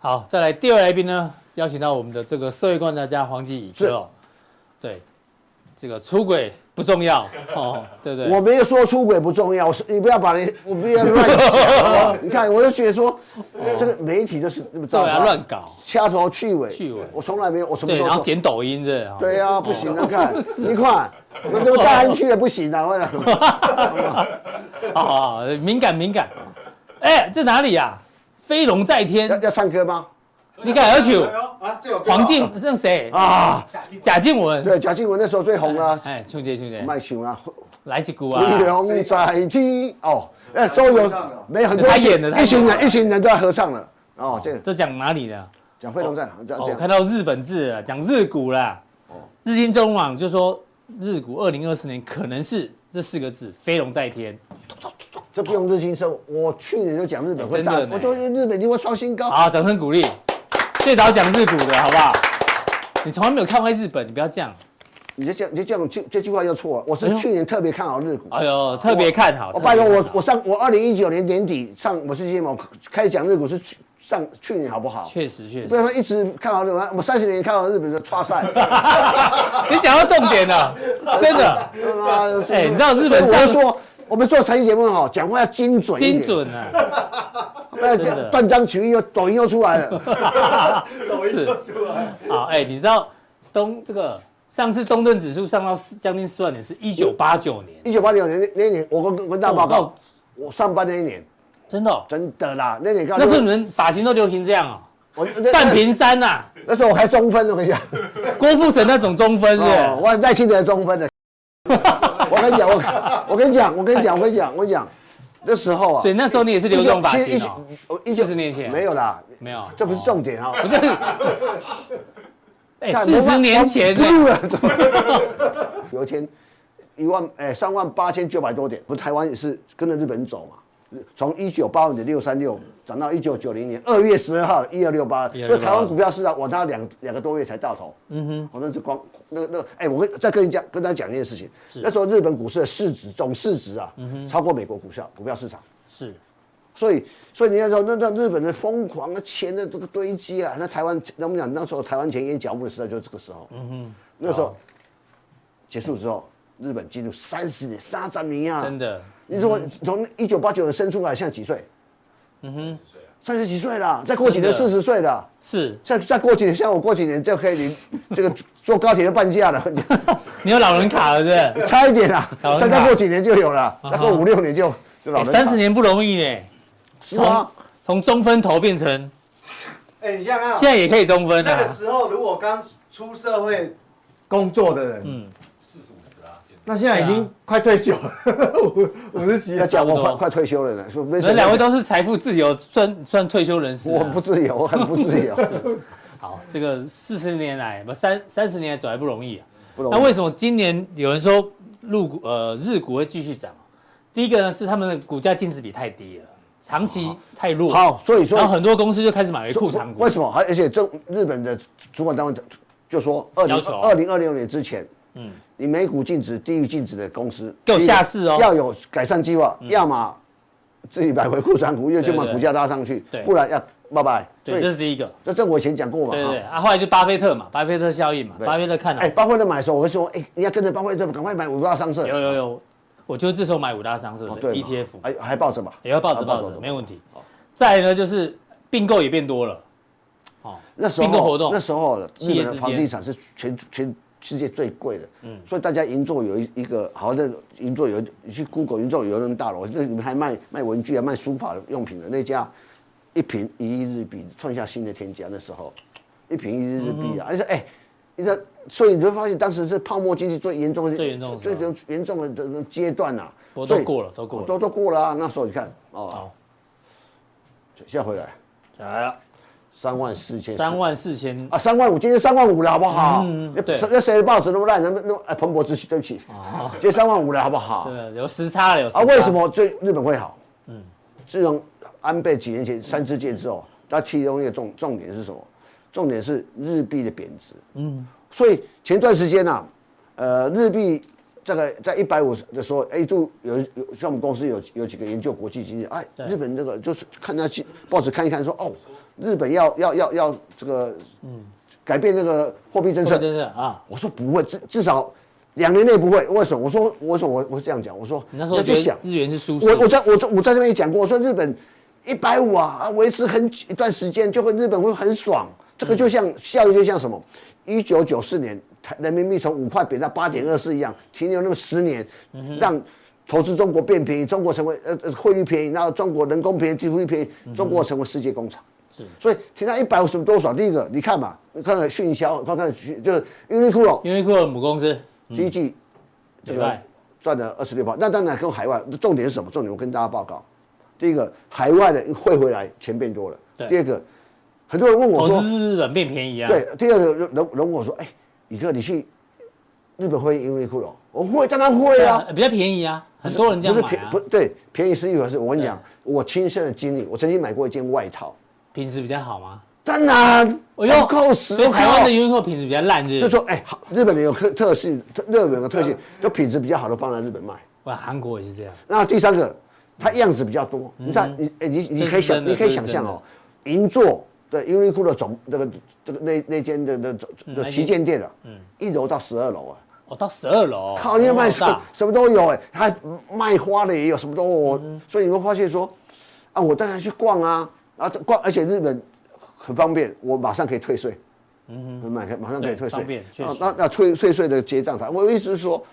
好，再来第二位来宾呢，邀请到我们的这个社会观察家黄基乙哥哦，对，这个出轨不重要 哦，对不对？我没有说出轨不重要，我是你不要把你，我不要乱讲。你看，我就觉得说，这个媒体就是这么糟糕，乱搞，掐头去尾，去尾，我从来没有，我什么时候？然后剪抖音这，对啊，不行啊，看，你看，我这么大安区也不行啊，为什么？好，敏感敏感，哎，这哪里呀？飞龙在天要要唱歌吗？你敢要求黄静是谁啊？贾静雯对，贾静雯那时候最红了。哎，兄弟兄弟，卖球啊，来几股啊？飞龙在天哦，哎，周游没有很多他演的，一群人一群人都在合唱了。哦，这这讲哪里的？讲飞龙在。我看到日本字了，讲日股啦。哦，日经中网就说日股二零二四年可能是这四个字，飞龙在天。这不用日新生，我去年就讲日本会大，我就日本一定会创新高。好，掌声鼓励，最早讲日股的好不好？你从来没有看过日本，你不要这样。你就这样，你就这样，这这句话就错了。我是去年特别看好日股。哎呦，特别看好。我拜托我，我上我二零一九年年底上我是节目开始讲日股是去上去年好不好？确实确实。不然说一直看好日本，我三十年看好日本的差赛。你讲到重点了，真的。哎，你知道日本上说。我们做财经节目好，讲话要精准。精准啊！不 要讲断章取义，又抖音又出来了。抖音又出来了。好，哎，你知道东这个上次东证指数上到四将近四万点是一九八九年。一九八九年那那一年，我跟跟大家报告，我上班那一年。真的？真的啦，那你刚。那时候你们发型都流行这样啊？半平山呐。那时候我还中分，我跟你讲。郭富城那种中分是？我赖清德中分的。我跟你讲，我我跟你讲，我跟你讲，我跟你讲，我跟你讲，那时候啊，所以那时候你也是留这种发型哦，一十年前没有啦，没有，这不是重点哈。不是，哎，四十年前呢？有一天，一万哎三万八千九百多点，不是台湾也是跟着日本走嘛？从一九八五年六三六涨到一九九零年二月十二号一二六八，所以台湾股票市场往它两两个多月才到头。嗯哼，我那是光那那哎，我跟再跟你讲，跟大家讲一件事情。那时候日本股市的市值总市值啊，超过美国股票股票市场。是，所以所以你要说那那日本的疯狂的钱的这个堆积啊，那台湾那我们讲那时候台湾钱淹脚步的时代就是这个时候。嗯哼，那时候结束之后，日本进入三十年沙赞尼亚。真的。你说从一九八九年生出来，现在几岁？嗯哼，三十几岁了，再过几年四十岁了。是，再再过几年，像我过几年就可以领 这个坐高铁的半价了。你有老人卡了是不是？差一点啦，再再过几年就有了，再过五六年就就老人。三十年不容易呢，是吗？从中分头变成，哎，你想想看，现在也可以中分了。那个时候如果刚出社会工作的人，嗯。那现在已经快退休了，五 五十几，要讲我快快退休了呢。说你们两位都是财富自由，算算退休人士。我不自由，我很不自由。好，这个四十年来不三三十年来走还不容易啊。不容易。那为什么今年有人说入股呃日股会继续涨？第一个呢是他们的股价净值比太低了，长期太弱。好，所以说，然后很多公司就开始买回库藏股。为什么？还而且这日本的主管单位就说二零二零二六年之前，嗯。你每股净值低于净值的公司，给我下市哦，要有改善计划，要么自己买回库存股，又就把股价拉上去，不然要拜拜。对，这是第一个。这这我以前讲过嘛。对对啊，后来就巴菲特嘛，巴菲特效应嘛，巴菲特看了。哎，巴菲特买的时候，我会说，哎，你要跟着巴菲特，赶快买五大商社。有有有，我就这时候买五大商社的 ETF，还还抱着嘛？也要抱着抱着，没问题。再来呢，就是并购也变多了。哦，那时候并购活动，那时候日本的房地产是全全。世界最贵的。嗯，所以大家银座有一一个好像银座有去 Google 银座有人大楼，那里面还卖卖文具啊，卖书法用品的那家，一瓶一亿日币创下新的天价。那时候一瓶一亿日币啊，而且哎，你说，所以你会发现当时是泡沫经济最严重的最严重最严重的这个阶段呐。都过了，都过了，都都过了啊。那时候你看哦，好，现在回来来了。三万四千，三万四千啊，三万五，今天三万五了，好不好？嗯，对。那谁的报纸那么烂？那么那么哎，彭博之对不起，哦，今天三万五了，好不好？对，有时差了，有时差。啊，为什么最日本会好？嗯，自从安倍几年前三支箭之后，它其中一个重重点是什么？重点是日币的贬值。嗯，所以前段时间呐，呃，日币这个在一百五十的时候，哎，度有有像我们公司有有几个研究国际经济，哎，日本这个就是看那报纸看一看，说哦。日本要要要要这个，嗯，改变这个货币政策。真的啊，我说不会，至至少两年内不会。为什么？我说我说我我是这样讲，我说你那时候就想日元是输。我我在我在我在这边也讲过，我说日本一百五啊，维持很一段时间就会日本会很爽。这个就像效益就像什么？一九九四年台人民币从五块贬到八点二四一样，停留那么十年，让投资中国变便宜，中国成为呃呃汇率便宜，然后中国人工便宜，技术便宜，中国成为世界工厂。所以现在一百五十多少？第一个，你看嘛，你看看迅销，看看就是 Uniqlo，Uniqlo 母公司，第一季这个赚了二十六%。那当然跟海外，重点是什么？重点我跟大家报告，第一个海外的汇回来钱变多了。第二个，很多人问我说，日本变便宜啊？对。第二个人人问我说，哎，宇哥，你去日本会 Uniqlo？我会，当然会啊，比较便宜啊，很多人这样买啊。不对，便宜是一回事。我跟你讲，我亲身的经历，我曾经买过一件外套。品质比较好吗？当然，我要扣十。台湾的 Uniqlo 品质比较烂，是？就说哎，好，日本的有特特性，日本的特性，就品质比较好的放在日本卖。哇，韩国也是这样。那第三个，它样子比较多。你看，你哎，你你可以想，你可以想象哦，银座的 Uniqlo 的总这个这个那那间的的的旗舰店啊，嗯，一楼到十二楼啊。哦，到十二楼。靠，你要卖什么什么都有哎，它卖花的也有，什么都有。所以你会发现说，啊，我当然去逛啊，啊光，而且日本。很方便，我马上可以退税，嗯哼，马马上可以退税，方便，确。那那退退税的结账台，我的意思是说，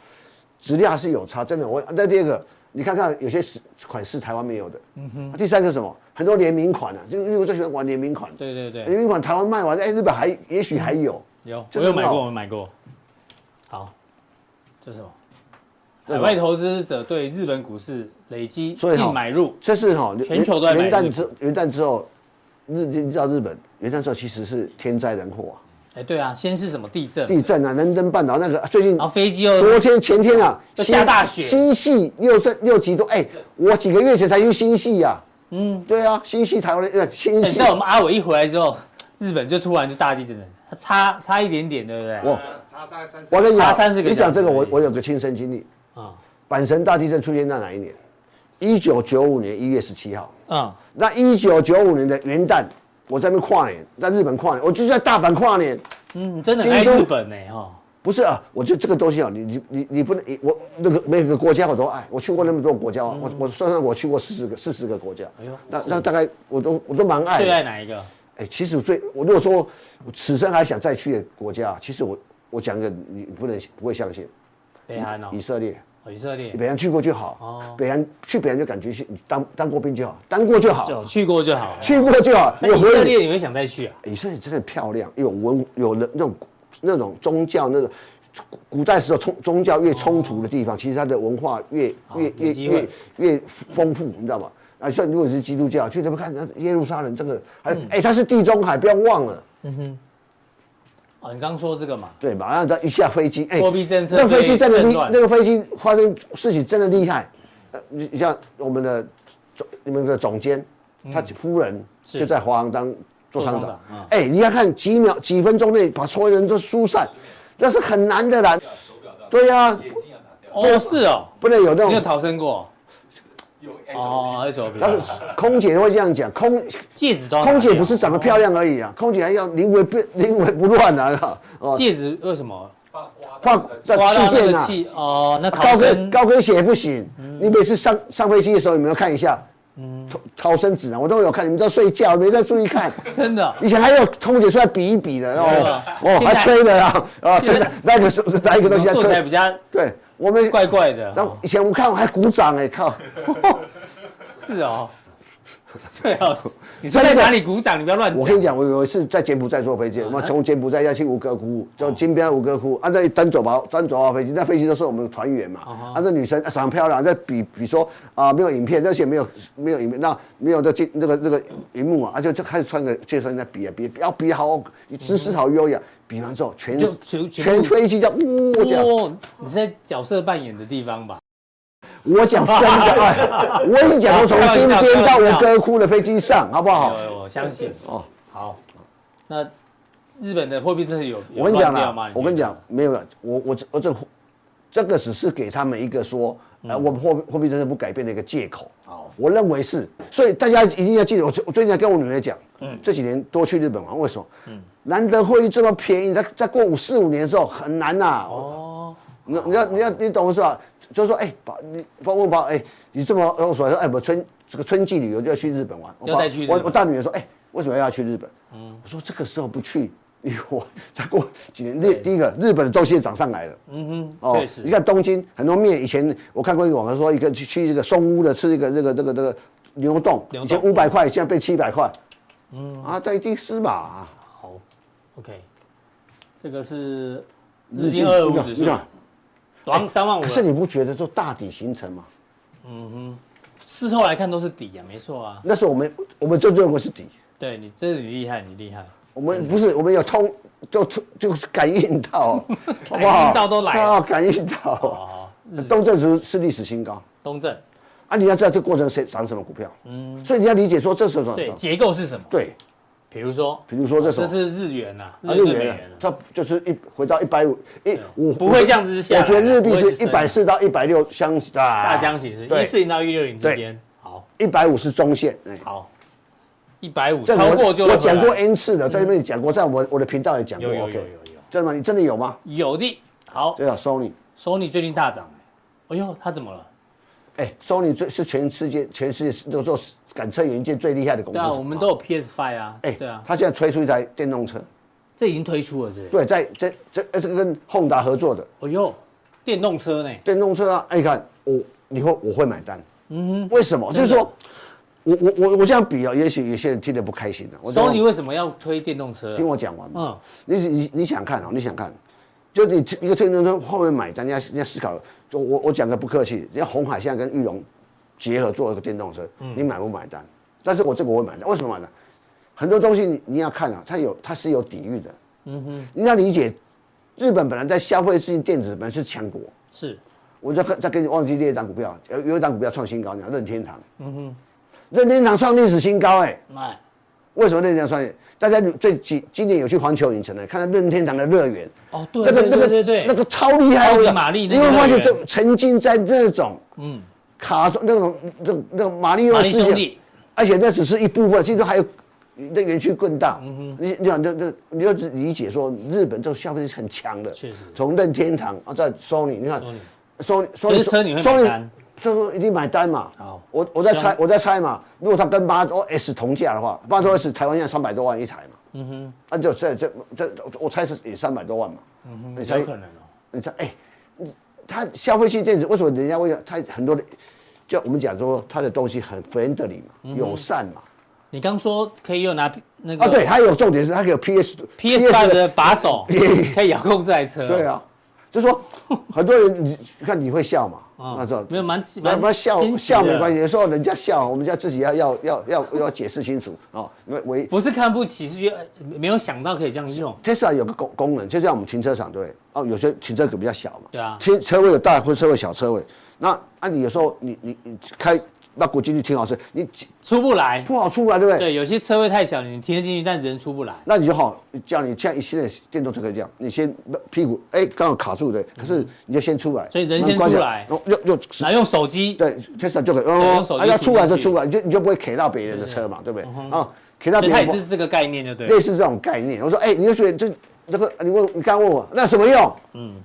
质量还是有差，真的。我那第二个，你看看有些款式台湾没有的，嗯哼。第三个什么？很多联名款啊，就因为我最喜欢玩联名款。对对对。联名款台湾卖完，哎，日本还也许还有。有，我有买过，我买过。好，这是什么？海外投资者对日本股市累积净买入，这是哈，全球都在买。元旦之元旦之后。日你知道日本元旦之后其实是天灾人祸啊！哎，对啊，先是什么地震？地震啊，能登半岛那个最近，然后飞机又昨天前天啊，下大雪，新系六升六级多，哎，我几个月前才去新系呀。嗯，对啊，新系台湾的呃新系。你知道我们阿伟一回来之后，日本就突然就大地震了，他差差一点点，对不对？我差大概三十，我跟你讲三十个。你讲这个，我我有个亲身经历啊。阪神大地震出现在哪一年？一九九五年一月十七号。啊，那一九九五年的元旦。我在那边跨年，在日本跨年，我就在大阪跨年。嗯，真的爱日本呢，哈。不是啊，我就这个东西啊，你你你你不能，我那个每个国家我都爱，我去过那么多国家，我我算算我去过四十个四十个国家。哎呦，那那大概我都我都蛮爱。最爱哪一个？哎，其实我最我如果说我此生还想再去的国家，其实我我讲一个你不能不会相信。北韩哦。以色列。以色列，北韩去过就好。哦，北韩去北韩就感觉是，你当当过兵就好，当过就好。就去过就好，去过就好。以色列你会想再去啊？以色列真的漂亮，有文，有的那种那种宗教，那个古代时候冲宗教越冲突的地方，其实它的文化越越越越越丰富，你知道吗？啊，像如果是基督教，去那边看耶路撒冷，这个还哎，它是地中海，不要忘了。嗯哼。哦，你刚刚说这个嘛？对，马上他一下飞机，哎，货币政策，那飞机真的厉，那个飞机发生事情真的厉害。呃，你像我们的总，你们的总监，他夫人就在华航当做厂长。哎，你要看几秒、几分钟内把所有人都疏散，那是很难的啦。对呀。哦，是哦，不能有那种。没有逃生过。哦，那时候，但是空姐会这样讲，空戒指都，空姐不是长得漂亮而已啊，空姐还要临危不临危不乱啊，戒指为什么？挂在气。垫啊，哦，那高跟高跟鞋不行。你每次上上飞机的时候有没有看一下？嗯，逃生指南我都有看，你们都睡觉没在注意看，真的。以前还有空姐出来比一比的，哦。哦，还吹的啊，啊，真的那个是那一个东西在吹，对，我们怪怪的。然后以前我看我还鼓掌哎，靠，是哦。最好是你在哪里鼓掌？你不要乱讲。我跟你讲，我有一次在柬埔寨坐飞机，我们从柬埔寨要去吴哥窟，就金边吴哥窟，按照单走吧，单走啊飞机，那飞机都是我们的团员嘛。啊，照女生长得漂亮，在比比说啊，没有影片，那些没有没有影片，那没有这镜那个那个荧幕啊，就就开始穿个介绍在比啊比，要比好，姿势好优雅。比完之后，全全飞机叫呜这样。你是在角色扮演的地方吧？我讲真的，哎，我已经讲过，从金边到我哥窟的飞机上，好不好？我相信哦。好，那日本的货币政策有我跟你讲了，我跟你讲没有了。我我我这这个只是给他们一个说，呃，我们货货币政策不改变的一个借口。好，我认为是，所以大家一定要记得，我我最近在跟我女儿讲，嗯，这几年多去日本玩，为什么？嗯，难得汇率这么便宜，再再过五四五年的时候很难呐。哦，你你要你要你懂是吧？就是说，哎，宝，你包问宝，哎，你这么我说，哎，我春这个春季旅游就要去日本玩，要带去。我我大女儿说，哎，为什么要去日本？嗯，我说这个时候不去，你我 再过几年，日第一个日本的东西也涨上来了。嗯哼，哦，你看东京很多面，以前我看过一个网上说，一个去去这个松屋的吃一个这个这个这个牛丼，以前五百块，现在变七百块。嗯啊，在京师嘛。好，OK，这个是日经二五指数。三万五，可是你不觉得做大底形成吗？嗯哼，事后来看都是底啊，没错啊。那是我们，我们就认为是底。对你，这是你厉害，你厉害。我们不是，我们有通，就就是感应到，感应到都来了，感应到。东证是是历史新高。东证，啊，你要知道这过程谁涨什么股票？嗯，所以你要理解说这是什么？对，结构是什么？对。比如说，比如说这这是日元呐，日元，这就是一回到一百五一五，不会这样子下。我觉得日币是一百四到一百六相大相形是一四零到一六零之间。好，一百五是中线。好，一百五超过就我讲过 N 次的，在这边讲过，在我我的频道也讲过。有有有有有，真的吗？你真的有吗？有的。好，这叫 Sony，Sony 最近大涨。哎呦，它怎么了？哎，Sony 最是全世界全世界都做。感测元件最厉害的公司。对啊，我们都有 PS Five 啊。哎，对啊，他现在推出一台电动车，这已经推出了是？对，在这这呃这个跟 Honda 合作的。哎呦，电动车呢？电动车啊，哎，你看我以后我会买单。嗯哼。为什么？就是说，我我我我这样比啊，也许有些人听得不开心的。所以你为什么要推电动车？听我讲完。嗯。你你你想看啊？你想看？就你一个电动车后面买单，你要你要思考。就我我讲个不客气，人家红海现在跟裕隆结合做一个电动车，你买不买单？但是我这个我会买单，为什么买单？很多东西你你要看啊，它有它是有底蕴的。嗯哼，你要理解，日本本来在消费性电子本来是强国。是，我再再给你忘记这一档股票，有有一档股票创新高，你看任天堂。嗯哼，任天堂创历史新高哎。哎，为什么任天堂创？大家最今今年有去环球影城的，看到任天堂的乐园。哦，对对对对对，那个超厉害的马力，你会发现这沉浸在这种嗯卡通那种那那马里奥世界。而且那只是一部分，其实还有那园区更大。嗯哼，你你想这这，你要理解说，日本这个消费是很强的。确实。从任天堂啊，在 Sony，你看，Sony Sony Sony，最后一定买单嘛。好，我我在猜，我在猜嘛。如果他跟 Model S 同价的话，Model S 台湾现在三百多万一台嘛。嗯哼。那就这这这，我猜是也三百多万嘛。嗯哼。你猜？可能哦。你猜？哎，他消费性电子为什么人家会它很多的？就我们讲说，它的东西很 friendly 嘛，友善嘛。你刚说可以用拿那个啊，对，它有重点是它可以有 PS PS Five 的把手，可以遥控这台车。对啊，就说 很多人你看你会笑嘛，那时候没有蛮蛮蛮笑笑没关系，有时候人家笑，我们家自己要要要要要解释清楚啊。因为唯不是看不起，是觉得没有想到可以这样用。Tesla 有个功功能，就像我们停车场对哦，有些停车格比较小嘛，对啊，停车位有大或车位小车位。那啊，你有时候你你你开那国进去停好车，你出不来，不好出来，对不对？对，有些车位太小，你停得进去，但人出不来。那你就好，叫你像现在电动车可以这样，你先屁股哎刚好卡住对，可是你就先出来，所以人先出来，用用用，来用手机，对，这手就可以，用手机，要出来就出来，你就你就不会 K 到别人的车嘛，对不对？啊，K 到别人，它也是这个概念，就对，类似这种概念。我说哎，你就觉得这这个，你问你刚问我那什么用？嗯。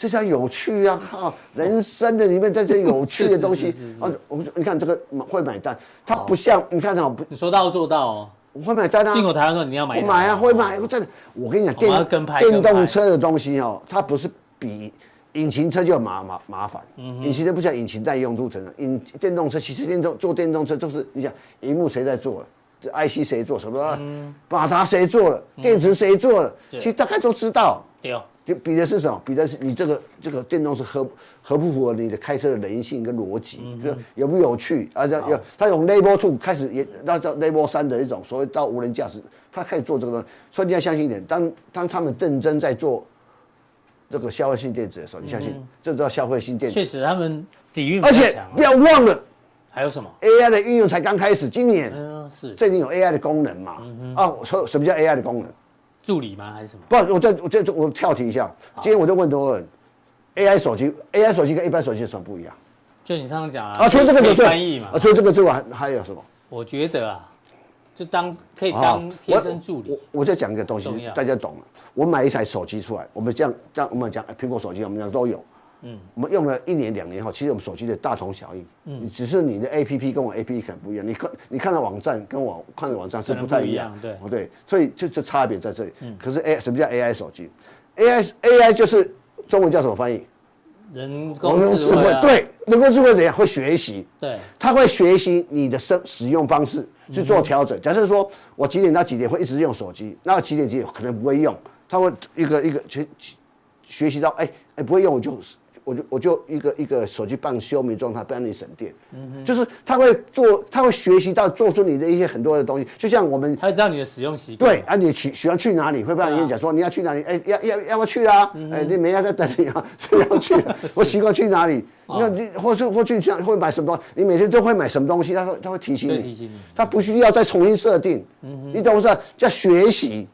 这叫有趣啊！哈，人生的里面在这有趣的东西。啊，我说你看这个会买单，它不像你看哈，你说到做到哦，我会买单啊，进口台湾的你要买，我买啊，会买，我真的，我跟你讲，电电动车的东西哦，它不是比引擎车就麻麻麻烦，引擎车不像引擎带用度成的，引电动车其实电动做电动车就是你想，荧幕谁在做了，这 IC 谁做什么，马达谁做了，电池谁做了，其实大概都知道。对哦。就比的是什么？比的是你这个这个电动是合合不符合你的开车的人性跟逻辑，就有不有趣啊？有好它用 Level Two 开始也那叫 Level 三的一种所谓到无人驾驶，他开始做这个东西。所以你要相信一点，当当他们认真在做这个消费性电子的时候，你相信、这叫消费性电子。确实，他们底蕴而且不要忘了，还有什么 AI 的运用才刚开始，今年嗯是最近有 AI 的功能嘛？嗯、哼啊，说什么叫 AI 的功能？助理吗？还是什么？不，我再我再我跳题一下。今天我就问多人，AI 手机，AI 手机跟一般手机有什么不一样？就你上次讲啊，啊，除了这个翻译嘛，啊，除了这个之外还还有什么？我觉得啊，就当可以当贴身助理。我我再讲一个东西，大家懂了。我买一台手机出来，我们这样这样我们讲苹果手机，我们讲都有。嗯，我们用了一年两年后，其实我们手机的大同小异。嗯，只是你的 A P P 跟我 A P P 可能不一样。你看你看的网站跟我看的网站是不太一样。对，哦对，所以就就差别在这里。嗯，可是 A 什么叫 A I 手机？A I A I 就是中文叫什么翻译？人工智慧。对，人工智慧怎样？会学习。对，它会学习你的生使用方式去做调整。假设说我几点到几点会一直用手机，那几点几点可能不会用，它会一个一个学学习到哎哎不会用我就。我就我就一个一个手机半休眠状态，不让你省电。嗯哼，就是他会做，他会学习到做出你的一些很多的东西，就像我们，他知道你的使用习惯。对，啊，你喜喜欢去哪里，会不会跟你讲说你要去哪里？哎，要要要不要去啊？哎，你没要在等你啊，所以要去。我习惯去哪里？那你或是或去想会买什么东西？你每天都会买什么东西？他会他会提醒你，提醒你，他不需要再重新设定。嗯哼，你懂不是？叫学习。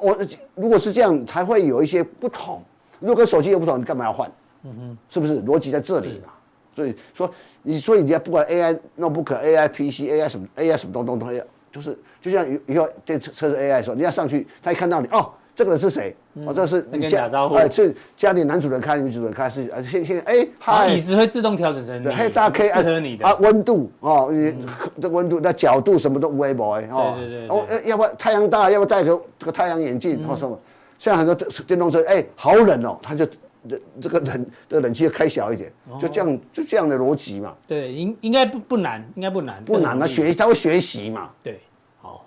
我如果是这样，才会有一些不同。如果跟手机有不同，你干嘛要换？嗯哼，是不是逻辑在这里嘛？所以说，你所以你要不管 AI notebook、AI PC、AI 什么 AI 什么东东都要，就是就像以以后电车车子 AI 说，你要上去，他一看到你，哦，这个人是谁？哦，这是你家哎，是家里男主人开，女主人开是啊，现现哎，嗨，椅子会自动调整成嘿，大家可以适合你的。啊，温度哦，你这温度那角度什么都无微博哎，哦，对对对，哦，要不太阳大，要不戴个这个太阳眼镜或什么，现在很多电动车哎，好冷哦，他就。这这个冷的冷气要开小一点，就这样就这样的逻辑嘛。对，应应该不不难，应该不难。不难啊，学他会学习嘛。对，好，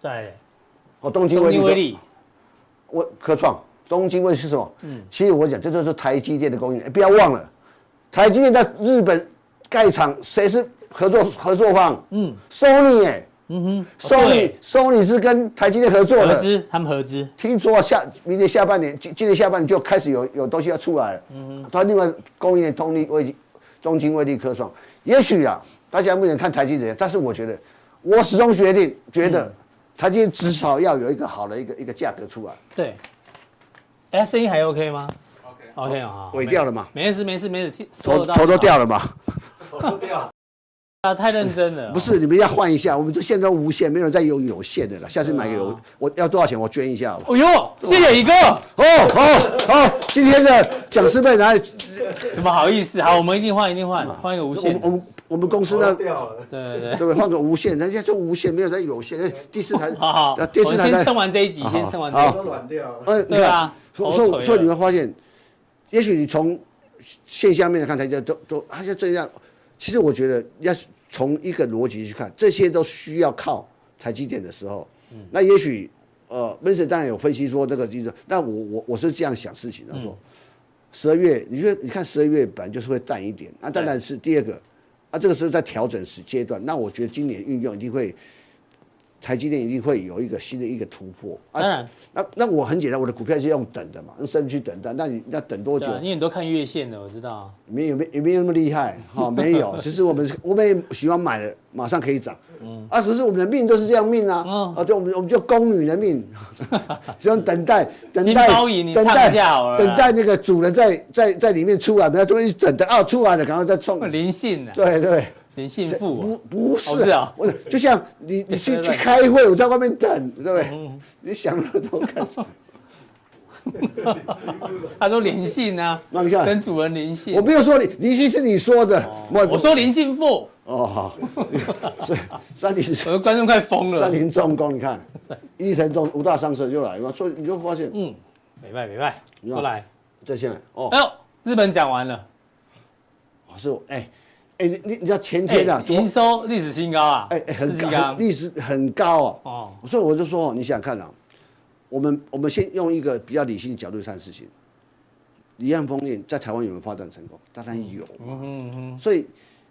在哦，东京威力，我科创，东京威力是什么？嗯，其实我讲这就是台积电的供应链，不要忘了，台积电在日本盖厂，谁是合作合作方？嗯，Sony 哎。嗯哼，Sony，Sony 是跟台积电合作的，合资，他们合资。听说下明年下半年，今今年下半年就开始有有东西要出来了。嗯哼，他另外供应链通力威东京威力科创，也许啊，大家目前看台积电，但是我觉得，我始终决定觉得，台积电至少要有一个好的一个一个价格出来。对，哎，声音还 OK 吗？OK，OK 啊，尾掉了嘛？没事没事没事，头头都掉了嘛？头都掉。啊，太认真了！不是，你们要换一下，我们这现在都无线，没有再用有线的了。下次买个有，我要多少钱？我捐一下。哦呦，谢谢一个。哦，好，好，今天的讲师们来，怎么好意思？好，我们一定换，一定换，换一个无线。我们我们公司呢？对对对，对换个无线，人家就无线，没有再有线。第四台，好好，第四台先撑完这一集，先撑完这一集。软掉。嗯，对啊。所以所以你会发现，也许你从线下面来看，台积都都，它就这样。其实我觉得要。从一个逻辑去看，这些都需要靠台积电的时候，嗯、那也许呃，Vincent 当然有分析说这个就是，但我我我是这样想事情的，说十二月，你觉得你看十二月本来就是会淡一点，那当然是第二个，啊，这个时候在调整时阶段，那我觉得今年运用一定会。台积电一定会有一个新的一个突破啊！那那我很简单，我的股票是用等的嘛，用升去等待。那你要等多久？你都看月线的，我知道。没有没有没有那么厉害哈，没有。其实我们我们也喜欢买的，马上可以涨。嗯。啊，只是我们的命都是这样命啊。嗯。啊，就我们我们就宫女的命，只用等待等待等待等待那个主人在在在里面出来，不要说一等等啊出来了，赶快再冲。灵性的。对对。你幸福？不不是啊，我就像你你去 去开会，我在外面等，对不对？你想那么多干什么？他说灵性啊，那你看跟主人灵性。我没有说你灵性是你说的，我我说灵性富。哦好，所以三林，我的观众快疯了。三林重工，你看一层重五大商社就来了，所以你就发现，嗯，没卖没卖，过来再现哦。哎呦，日本讲完了，是哎哎，你你知道前天啊，营收历史新高啊，哎哎很高，历史很高啊。哦，所以我就说，你想看啊，我们我们先用一个比较理性的角度看事情，离岸风电在台湾有没有发展成功？当然有嗯嗯嗯，所以。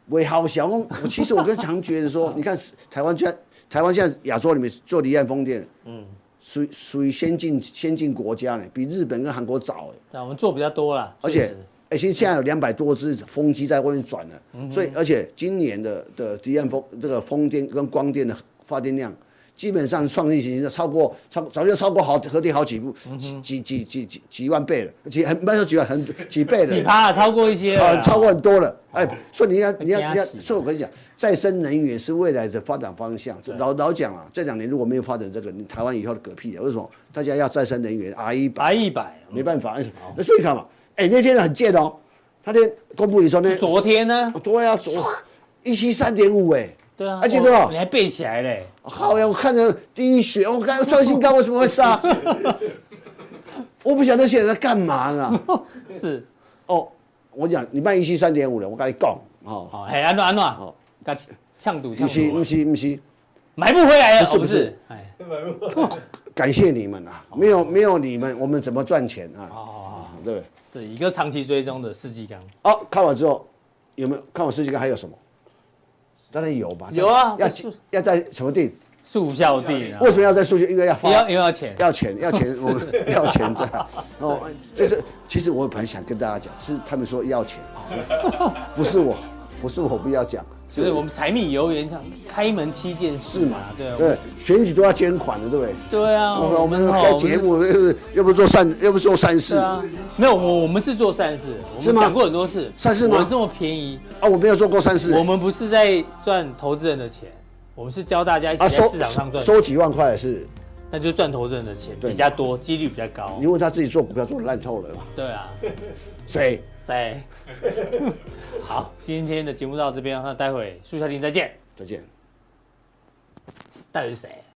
尾好小我其实我跟常觉得说，你看台湾现在台湾现在亚洲里面做离岸风电，嗯，属属于先进先进国家呢，比日本跟韩国早哎。那我们做比较多了，而且哎，现现在有两百多只风机在外面转了，嗯、所以而且今年的的离岸风这个风电跟光电的发电量。基本上创新型超过超早就超过好核电好几部几几几几几万倍了，几很没有几万很几倍了，几趴超过一些，超超过很多了。哎，所以你要你要你要，所以我跟你讲，再生能源是未来的发展方向。老老讲啊，这两年如果没有发展这个，你台湾以后的嗝屁了。为什么？大家要再生能源，R 一百，R 一百，没办法。那所以看嘛，哎，那天很贱哦，他那公布你说那昨天呢？昨天要昨一七三点五哎。对啊，而且多少？你还背起来嘞？好呀，我看着第一血，我看创新高为什么会杀？我不晓得那些人在干嘛呢？是哦，我讲你卖一七三点五了，我跟你讲，哦，好，哎，安诺安诺，好，呛呛赌，不是不是不是，买不回来了，是不是？哎，买不回来感谢你们啊，没有没有你们，我们怎么赚钱啊？好好好，对对，一个长期追踪的世纪钢。哦，看完之后有没有看完世纪钢还有什么？当然有吧，有啊，要要在什么地？速效地。为什么要在速效？因为要要要钱，要钱，要钱，我们要钱这样。哦，就是其实我本来想跟大家讲，是他们说要钱，不是我，不是我不要讲，就是我们柴米油盐酱开门七件事嘛，对对，选举都要捐款的，对不对？对啊，我们开节目又又不做善，又不做善事啊。没有，我我们是做善事，我们讲过很多次，善事吗？这么便宜。啊，我没有做过善事。我们不是在赚投资人的钱，我们是教大家一起在市场上赚。收几万块是，那就赚投资人的钱比较多，几率比较高。因为他自己做股票做烂透了嘛。对啊。谁？谁？好，今天的节目到这边，那待会苏小婷再见。再见。到底是谁？